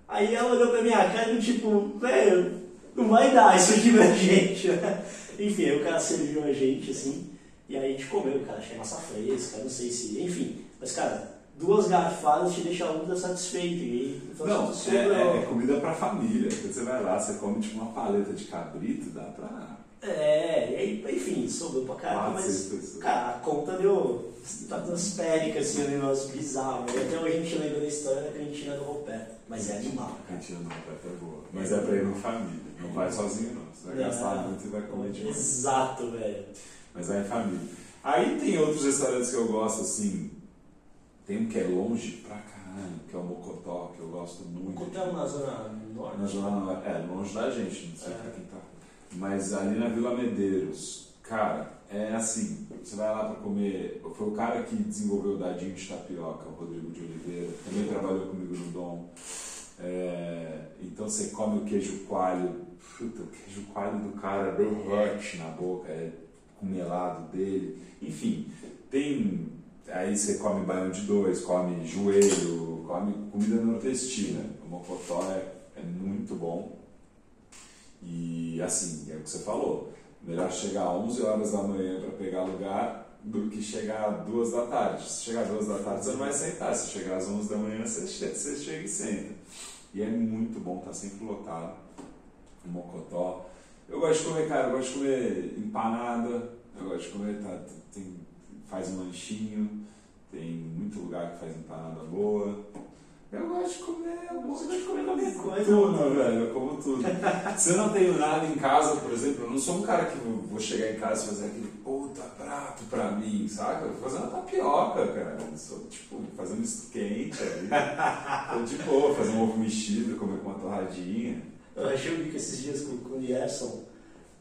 Aí ela olhou pra minha cara e tipo, velho, não vai dar isso aqui pra gente, né? Enfim, aí o cara serviu a gente, assim, e aí a gente comeu, cara, achei massa fresca, não sei se. Enfim, mas, cara, duas garfadas te deixam ultra satisfeito. E então, Não, tu é, é- é comida pra família. Quando você vai lá, você come tipo uma paleta de cabrito, dá pra. É, e aí, enfim, sobrou pra caramba, Quatro, mas, pessoas. cara, a conta deu estratosférica, assim, um negócio bizarro. E até hoje a gente lembra da história da cantina do Roberto, mas é animal. A cantina não vai é boa. Mas é pra ir com família. Não vai sozinho, não. Você vai gastar Não. muito e vai comer demais. Exato, velho. Mas vai em família. Aí tem outros restaurantes que eu gosto, assim. Tem um que é longe pra caralho, que é o Mocotó, que eu gosto muito. Encontramos na Zona Norte. Na zona, é, longe da gente, não sei É. pra quem tá. Mas ali na Vila Medeiros, Cara, é assim, você vai lá para comer. Foi o cara que desenvolveu o dadinho de tapioca, o Rodrigo de Oliveira, também trabalhou comigo no Dom. É, então você come o queijo coalho, puta, o queijo coalho do cara derrete na boca, é com melado dele. Enfim, tem. Aí você come baião de dois, come joelho, come comida nordestina. O mocotó é, é muito bom. E assim, é o que você falou. Melhor chegar às 11 horas da manhã para pegar lugar do que chegar às 2 da tarde. Se chegar às 2 da tarde, você não vai sentar. Se chegar às 11 da manhã, você chega, você chega e senta. E é muito bom, tá sempre lotado. O mocotó. Eu gosto de comer, cara, eu gosto de comer empanada. Eu gosto de comer, tá, tem, faz um lanchinho. Tem muito lugar que faz empanada boa. Eu gosto de comer, eu gosto de comer qualquer coisa. Tudo, velho, eu como tudo. Se eu não tenho nada em casa, por exemplo, eu não sou um cara que vou chegar em casa e fazer aquele puta prato pra mim, saca? Eu vou fazer uma tapioca, cara. Eu sou, tipo, fazer um misto quente ali. Tô de boa, fazer um ovo mexido, comer com uma torradinha. Eu achei o bico esses dias com, com o Gerson,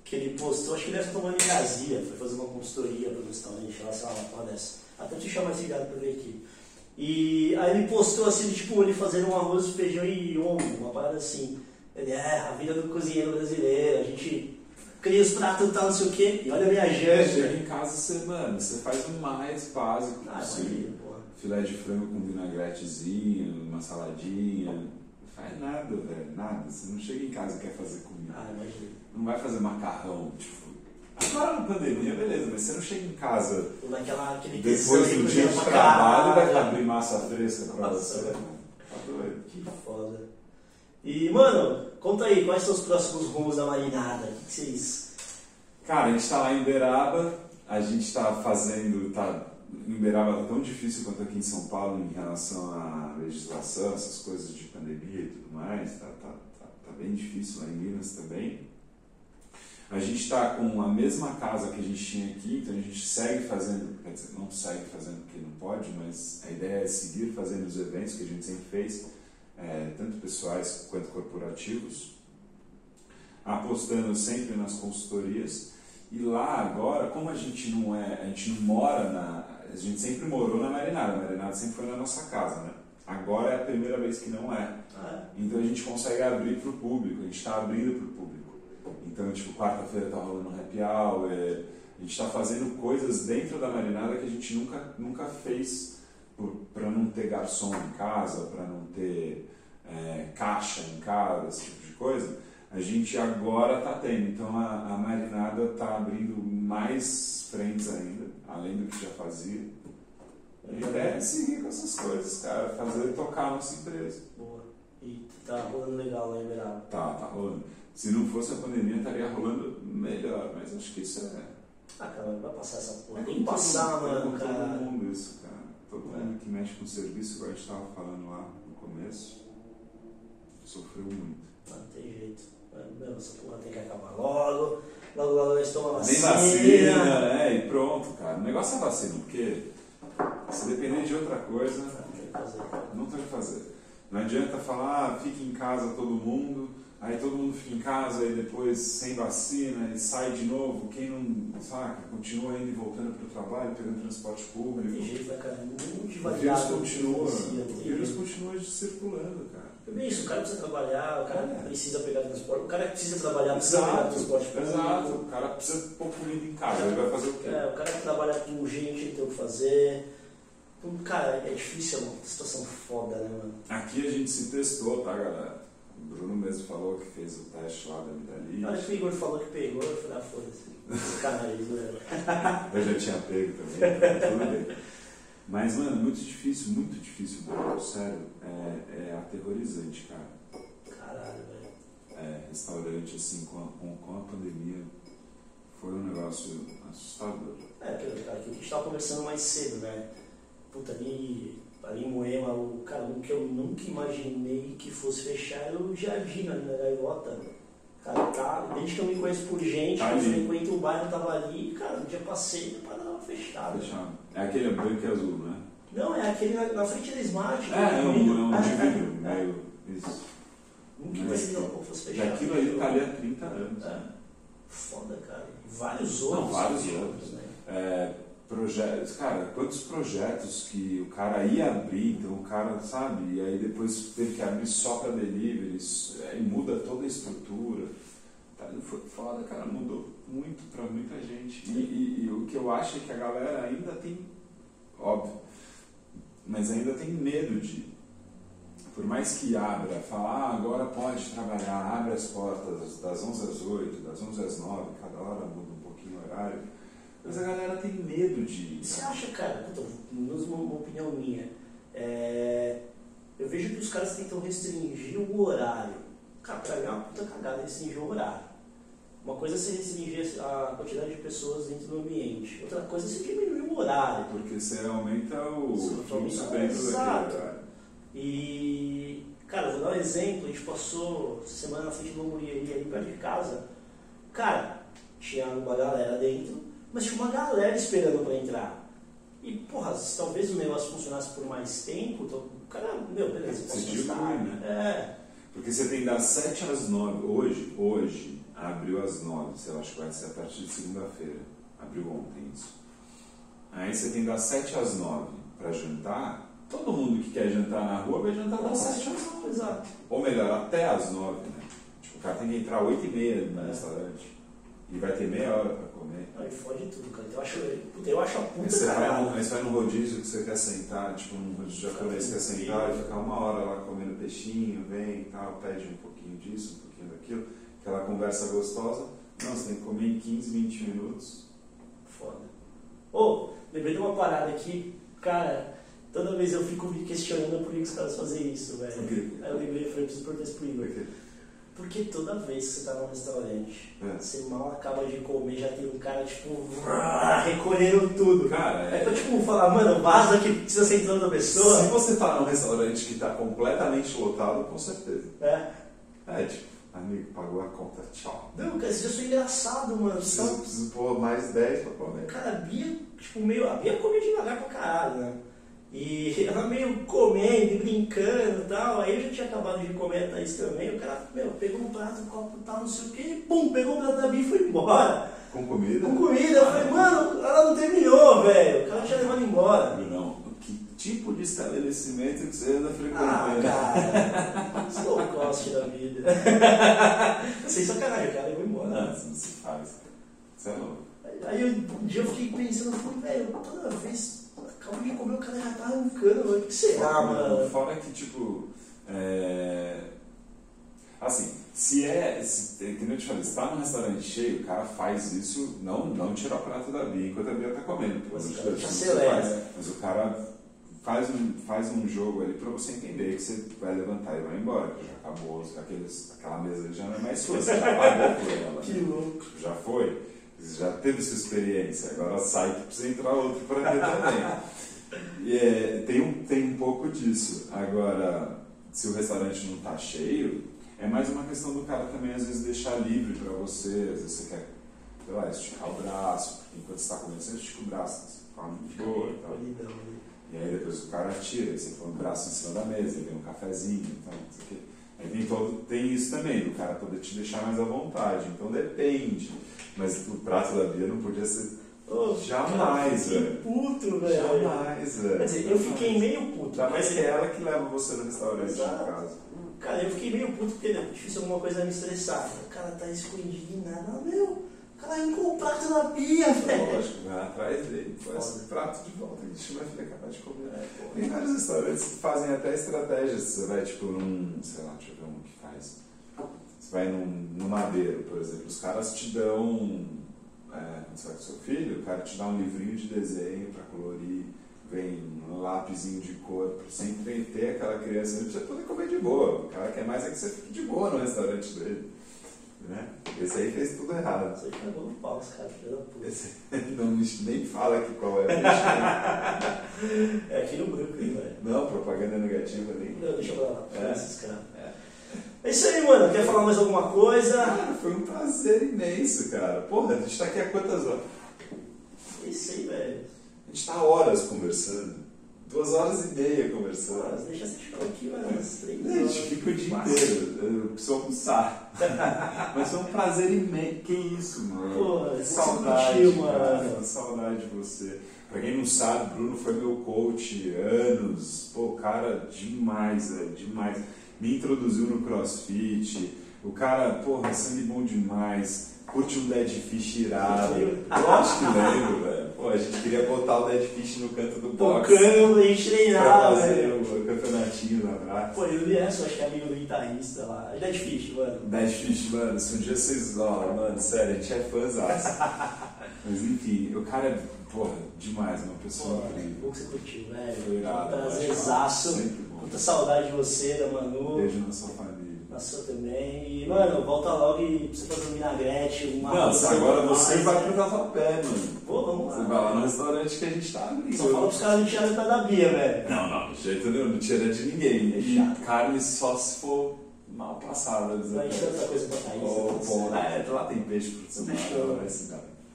que ele postou, acho que ele deve tomando em Gazia, foi fazer uma consultoria para o restaurante lá, sei lá, uma porra dessa. Até te chamar esse gado pra ver aqui. E aí ele postou assim, tipo, ele fazendo um arroz, feijão e ombro, uma parada assim. Ele, é, a vida do cozinheiro brasileiro, a gente cria os pratos e tal, não sei o quê, e olha a minha janta. Chega em casa, você, mano, você faz o mais básico Ah, possível. Filé de frango com vinagretezinho, uma saladinha. Não faz nada, velho, nada. Você não chega em casa e quer fazer comida. Ah, imagina. Não vai fazer macarrão, tipo. Agora na pandemia, beleza, mas você não chega em casa Naquela, depois do dia de trabalho e vai abrir massa fresca pra Nossa, você. velho. Tá doido. Que foda. E, mano, conta aí, quais são os próximos rumos da marinada? O que que vocês. Cara, a gente tá lá em Uberaba, a gente tá fazendo. Tá, em Uberaba tá tão difícil quanto aqui em São Paulo em relação à legislação, essas coisas de pandemia e tudo mais, tá, tá, tá, tá bem difícil lá em Minas também. A gente está com a mesma casa que a gente tinha aqui, então a gente segue fazendo, quer dizer, não segue fazendo porque não pode, mas a ideia é seguir fazendo os eventos que a gente sempre fez, é, tanto pessoais quanto corporativos, apostando sempre nas consultorias. E lá agora, como a gente não é, a gente não mora na, a gente sempre morou na Marinada, a Marinada sempre foi na nossa casa, né? Agora é a primeira vez que não é. Ah, Então a gente consegue abrir para o público, a gente está abrindo para o público. Então, tipo, quarta-feira tá rolando um happy hour, é, a gente está fazendo coisas dentro da marinada que a gente nunca, nunca fez para não ter garçom em casa, para não ter é, caixa em casa, esse tipo de coisa. A gente agora está tendo. Então a, a marinada está abrindo mais frentes ainda, além do que já fazia. Ideia é seguir com essas coisas, cara, fazer tocar a nossa empresa. Tá rolando legal lá em Uberaba. Tá, tá rolando. Se não fosse a pandemia, estaria rolando melhor, mas acho que isso é. Ah, cara, vai passar essa porra. é Tem que passar, todo, é mano, com cara. todo mundo isso, cara. Todo É. mundo que mexe com serviço, igual a gente estava falando lá no começo, sofreu muito. Não tem jeito. Meu, essa porra tem que acabar logo. Logo, logo tomamos Nem vacina. vacina, é, e pronto, cara. O negócio é vacina, porque se depender de outra coisa, Não tem o que fazer. não tem o que fazer. Não adianta falar, ah, fique em casa todo mundo, aí todo mundo fica em casa e depois sem vacina e sai de novo. Quem não, saca, continua indo e voltando para o trabalho, pegando transporte Não tem público. jeito, né, cara? Muito O vírus variável. continua, o vírus continua circulando, cara. É isso, o cara precisa trabalhar, o cara É. precisa pegar transporte, o cara precisa trabalhar precisa pegar transporte público. exato. O cara precisa pôr comida em casa, ele vai fazer o quê? É, o cara que trabalha com gente, ele tem o que fazer. Então, cara, é difícil, é uma situação foda, né, mano? Aqui a gente se testou, tá, galera? O Bruno mesmo falou que fez o teste lá da hora Amidalite. que o Igor falou que pegou, eu falei, ah, foda-se. Sacanagem, né? Eu já tinha pego também, então tudo bem. Mas, mano, muito difícil, muito difícil, Bruno. Sério, é, é aterrorizante, cara. Caralho, velho. É, restaurante, assim, com a, com, com a pandemia, foi um negócio assustador. É, aquilo, cara, que a gente tava conversando mais cedo, né? Puta, ali, ali em Moema, o, cara, um que eu nunca imaginei que fosse fechar era o Jardim, ali na Gaivota. Cara, tá, desde que eu me conheço por gente, Tá eu frequento o bairro, tava ali, cara, um dia passei e a parada tava fechada. Fechado. É aquele branco e azul, né? Não, é aquele na, na frente da Smart. É, é um, é um É, meio. Isso. Nunca imaginei que fosse E fechado. aquilo ali tá ali há 30 anos. É. Foda, cara. Vários outros. Não, vários outros. Né? É, projetos, cara, quantos projetos que o cara ia abrir, então o cara, sabe, e aí depois teve que abrir só para delivery, aí muda toda a estrutura. Tá, foi foda, cara, mudou muito para muita gente. E, e, e, o que eu acho é que a galera ainda tem, óbvio, mas ainda tem medo de, por mais que abra, falar, ah, agora pode trabalhar, abre as portas das 11 às 8, das 11 às 9, cada hora muda um pouquinho o horário mas a galera tem medo de. Você acha, cara, puta, uma, uma opinião minha, é, eu vejo que os caras tentam restringir o horário. Cara, pra mim é uma puta cagada restringir o horário. Uma coisa é você restringir a quantidade de pessoas dentro do ambiente. Outra coisa é você diminuir o horário. Porque você aumenta o fluxo dentro horário. E, cara, vou dar um exemplo. A gente passou semana na frente do hamburgueria ali perto de casa. Cara, tinha uma galera dentro mas tinha uma galera esperando para entrar. E, porra, talvez o negócio funcionasse por mais tempo, então, cara, meu, beleza, você diminui, né? É. Porque você tem das 7 às 9, hoje, hoje, abriu às 9, sei lá, acho que vai ser a partir de segunda-feira. Abriu ontem isso. Aí você tem das 7 às 9 para jantar, todo mundo que quer jantar na rua vai jantar das 7 às 9. Exato. Ou melhor, até às 9, né? Tipo, o cara tem que entrar 8 e meia no é. restaurante. E vai ter meia hora para comer. Aí fode tudo, cara. Eu acho, eu acho a puta você vai, num, você vai num rodízio que você quer sentar, tipo num rodízio japonês, quer sentar e ficar uma hora lá comendo peixinho, vem e tal, pede um pouquinho disso, um pouquinho daquilo, aquela conversa gostosa. Não, você tem que comer em 15, 20 minutos. Foda. Ô, oh, lembrei de uma parada aqui, cara, toda vez eu fico me questionando por que os caras fazem isso, velho. Aí eu lembrei, falei, preciso perguntar isso pro Igor. Porque toda vez que você tá num restaurante, é. você mal acaba de comer, já tem um cara, tipo, recolhendo tudo. Cara, é. Então, tipo, falar, mano, vaza que precisa ser entrando a pessoa. Se você tá num restaurante que tá completamente lotado, com certeza. É. É, tipo, amigo, pagou a conta, tchau. Não, cara, isso é engraçado, mano. Preciso, então, preciso pôr mais 10 pra comer. Cara, a Bia, tipo, meio. A Bia comia devagar pra caralho, né? E ela meio comendo e brincando e tal. Aí eu já tinha acabado de comer a Thaís também. O cara, meu, pegou um prato, um copo tal, não sei o que, pum, pegou o prato da Bia e foi embora. Com comida? Com comida. Eu falei, mano, ela não terminou, velho. O cara tinha levado embora. Não, que tipo de estabelecimento que você anda frequentando? Ah, cara, slow cost da vida. Sem sacanagem, o cara levou embora. Não, isso não se faz. Isso é louco. Aí um dia eu fiquei pensando, velho, toda vez Acabou de comer, o cara já tá arrancando, o que será, mano? Fora que, tipo, é... assim, se é, se, é que nem eu te falei, se tá num restaurante cheio, o cara faz isso, não, não tira o prato da Bia enquanto a Bia tá comendo, pelo amor de Deus, faz, mas o cara faz um, faz um jogo ali pra você entender que você vai levantar e vai embora, que já acabou, aqueles, aquela mesa já não é mais sua, você já pagou por ela. Que louco. Já foi já teve sua experiência, agora sai que precisa entrar outro para ver também. E é, tem, um, tem um pouco disso. Agora, se o restaurante não está cheio, é mais uma questão do cara também às vezes deixar livre para você, às vezes você quer, sei lá, esticar o braço, porque enquanto você está comendo, você estica o braço, você come de boa e tal. E aí depois o cara tira, você põe o braço em cima da mesa, vem um cafezinho, então, não sei o quê. Aí tem, isso também, do cara poder te deixar mais à vontade. Então depende. Mas o prato da Bia não podia ser. Oh, jamais, cara, velho. puto, velho. Jamais, velho. Quer dizer, eu fiquei meio puto. Tá, mas é ela que leva você no restaurante Exato. casa. Cara, eu fiquei meio puto porque é difícil alguma coisa me estressar. O cara tá escondido nada. Meu, cara arrancou o prato da Bia, velho. Lógico, vai atrás dele. Faz o prato de volta. A gente vai ficar capaz de comer. É, Tem vários restaurantes que fazem até estratégias. Você vai, tipo, num. Sei lá, deixa eu ver um que faz. Você vai num, num madeiro, por exemplo. Os caras te dão é, quando você vai com seu filho, o cara te dá um livrinho de desenho para colorir, vem um lápisinho de cor, para você entreter aquela criança, ele precisa poder comer de boa. O cara quer mais é que você fique de boa no restaurante dele. Né? Esse aí fez tudo errado. Isso aí cagou no pau, os caras, filho da puta. Esse não, nem fala aqui qual é. é aqui no grupo, hein, velho. Não, propaganda negativa ali. Não, deixa eu lá. É. Esses caras. É isso aí, mano. Quer falar mais alguma coisa? Cara, foi um prazer imenso, cara. Porra, a gente tá aqui há quantas horas? É isso aí, velho. A gente tá horas conversando. Duas horas e meia conversando. Mas deixa esse show aqui, umas três Gente, horas. fica o dia inteiro. Eu preciso almoçar. Mas foi um prazer imenso. Que isso, mano? Pô, que você saudade, curtiu, cara. mano. Que saudade de você. Pra quem não sabe, Bruno foi meu coach anos. Pô, cara, demais, velho, demais. Me introduziu no crossfit. O cara, porra, sangue bom demais. Curte um dead fish irado. Eu acho que lembro, velho. Pô, a gente queria botar o dead fish no canto do box. Tocando, a gente treinava, fazer velho. o campeonatinho na praça. Pô, eu e essa, acho que é amigo do guitarrista lá. É difícil, mano. Dead Fish, mano, se um dia vocês. Ó, mano, sério, a gente é fãzaço. Mas enfim, o cara é, porra, demais, uma pessoa incrível. bom que você curtiu, velho. Foi irado, prazerzaço. sempre bom. Muita saudade de você, da Manu. Beijo na sua família. Sua também. E, mano, volta logo e você fazer um vinagrete, uma Não, coisa agora mais, você vai né? pro Tatuapé, mano. Pô, vamos lá. Você vai lá no restaurante que a gente tá abrindo. Só fala pros caras não pé da Bia, velho. Não, não, de jeito nenhum, não tira de ninguém. E Fechado. carne só se for mal passada. Vai encher outra coisa pra Thaís. Tá pô, certo. é, lá tem peixe por cima. Fechou.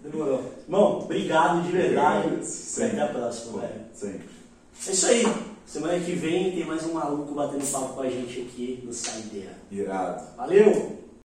Demorou. Irmão, obrigado de verdade. E até a próxima, velho. Sempre. É isso aí. Semana que vem tem mais um maluco batendo papo com a gente aqui no Saideira. Irado. Valeu!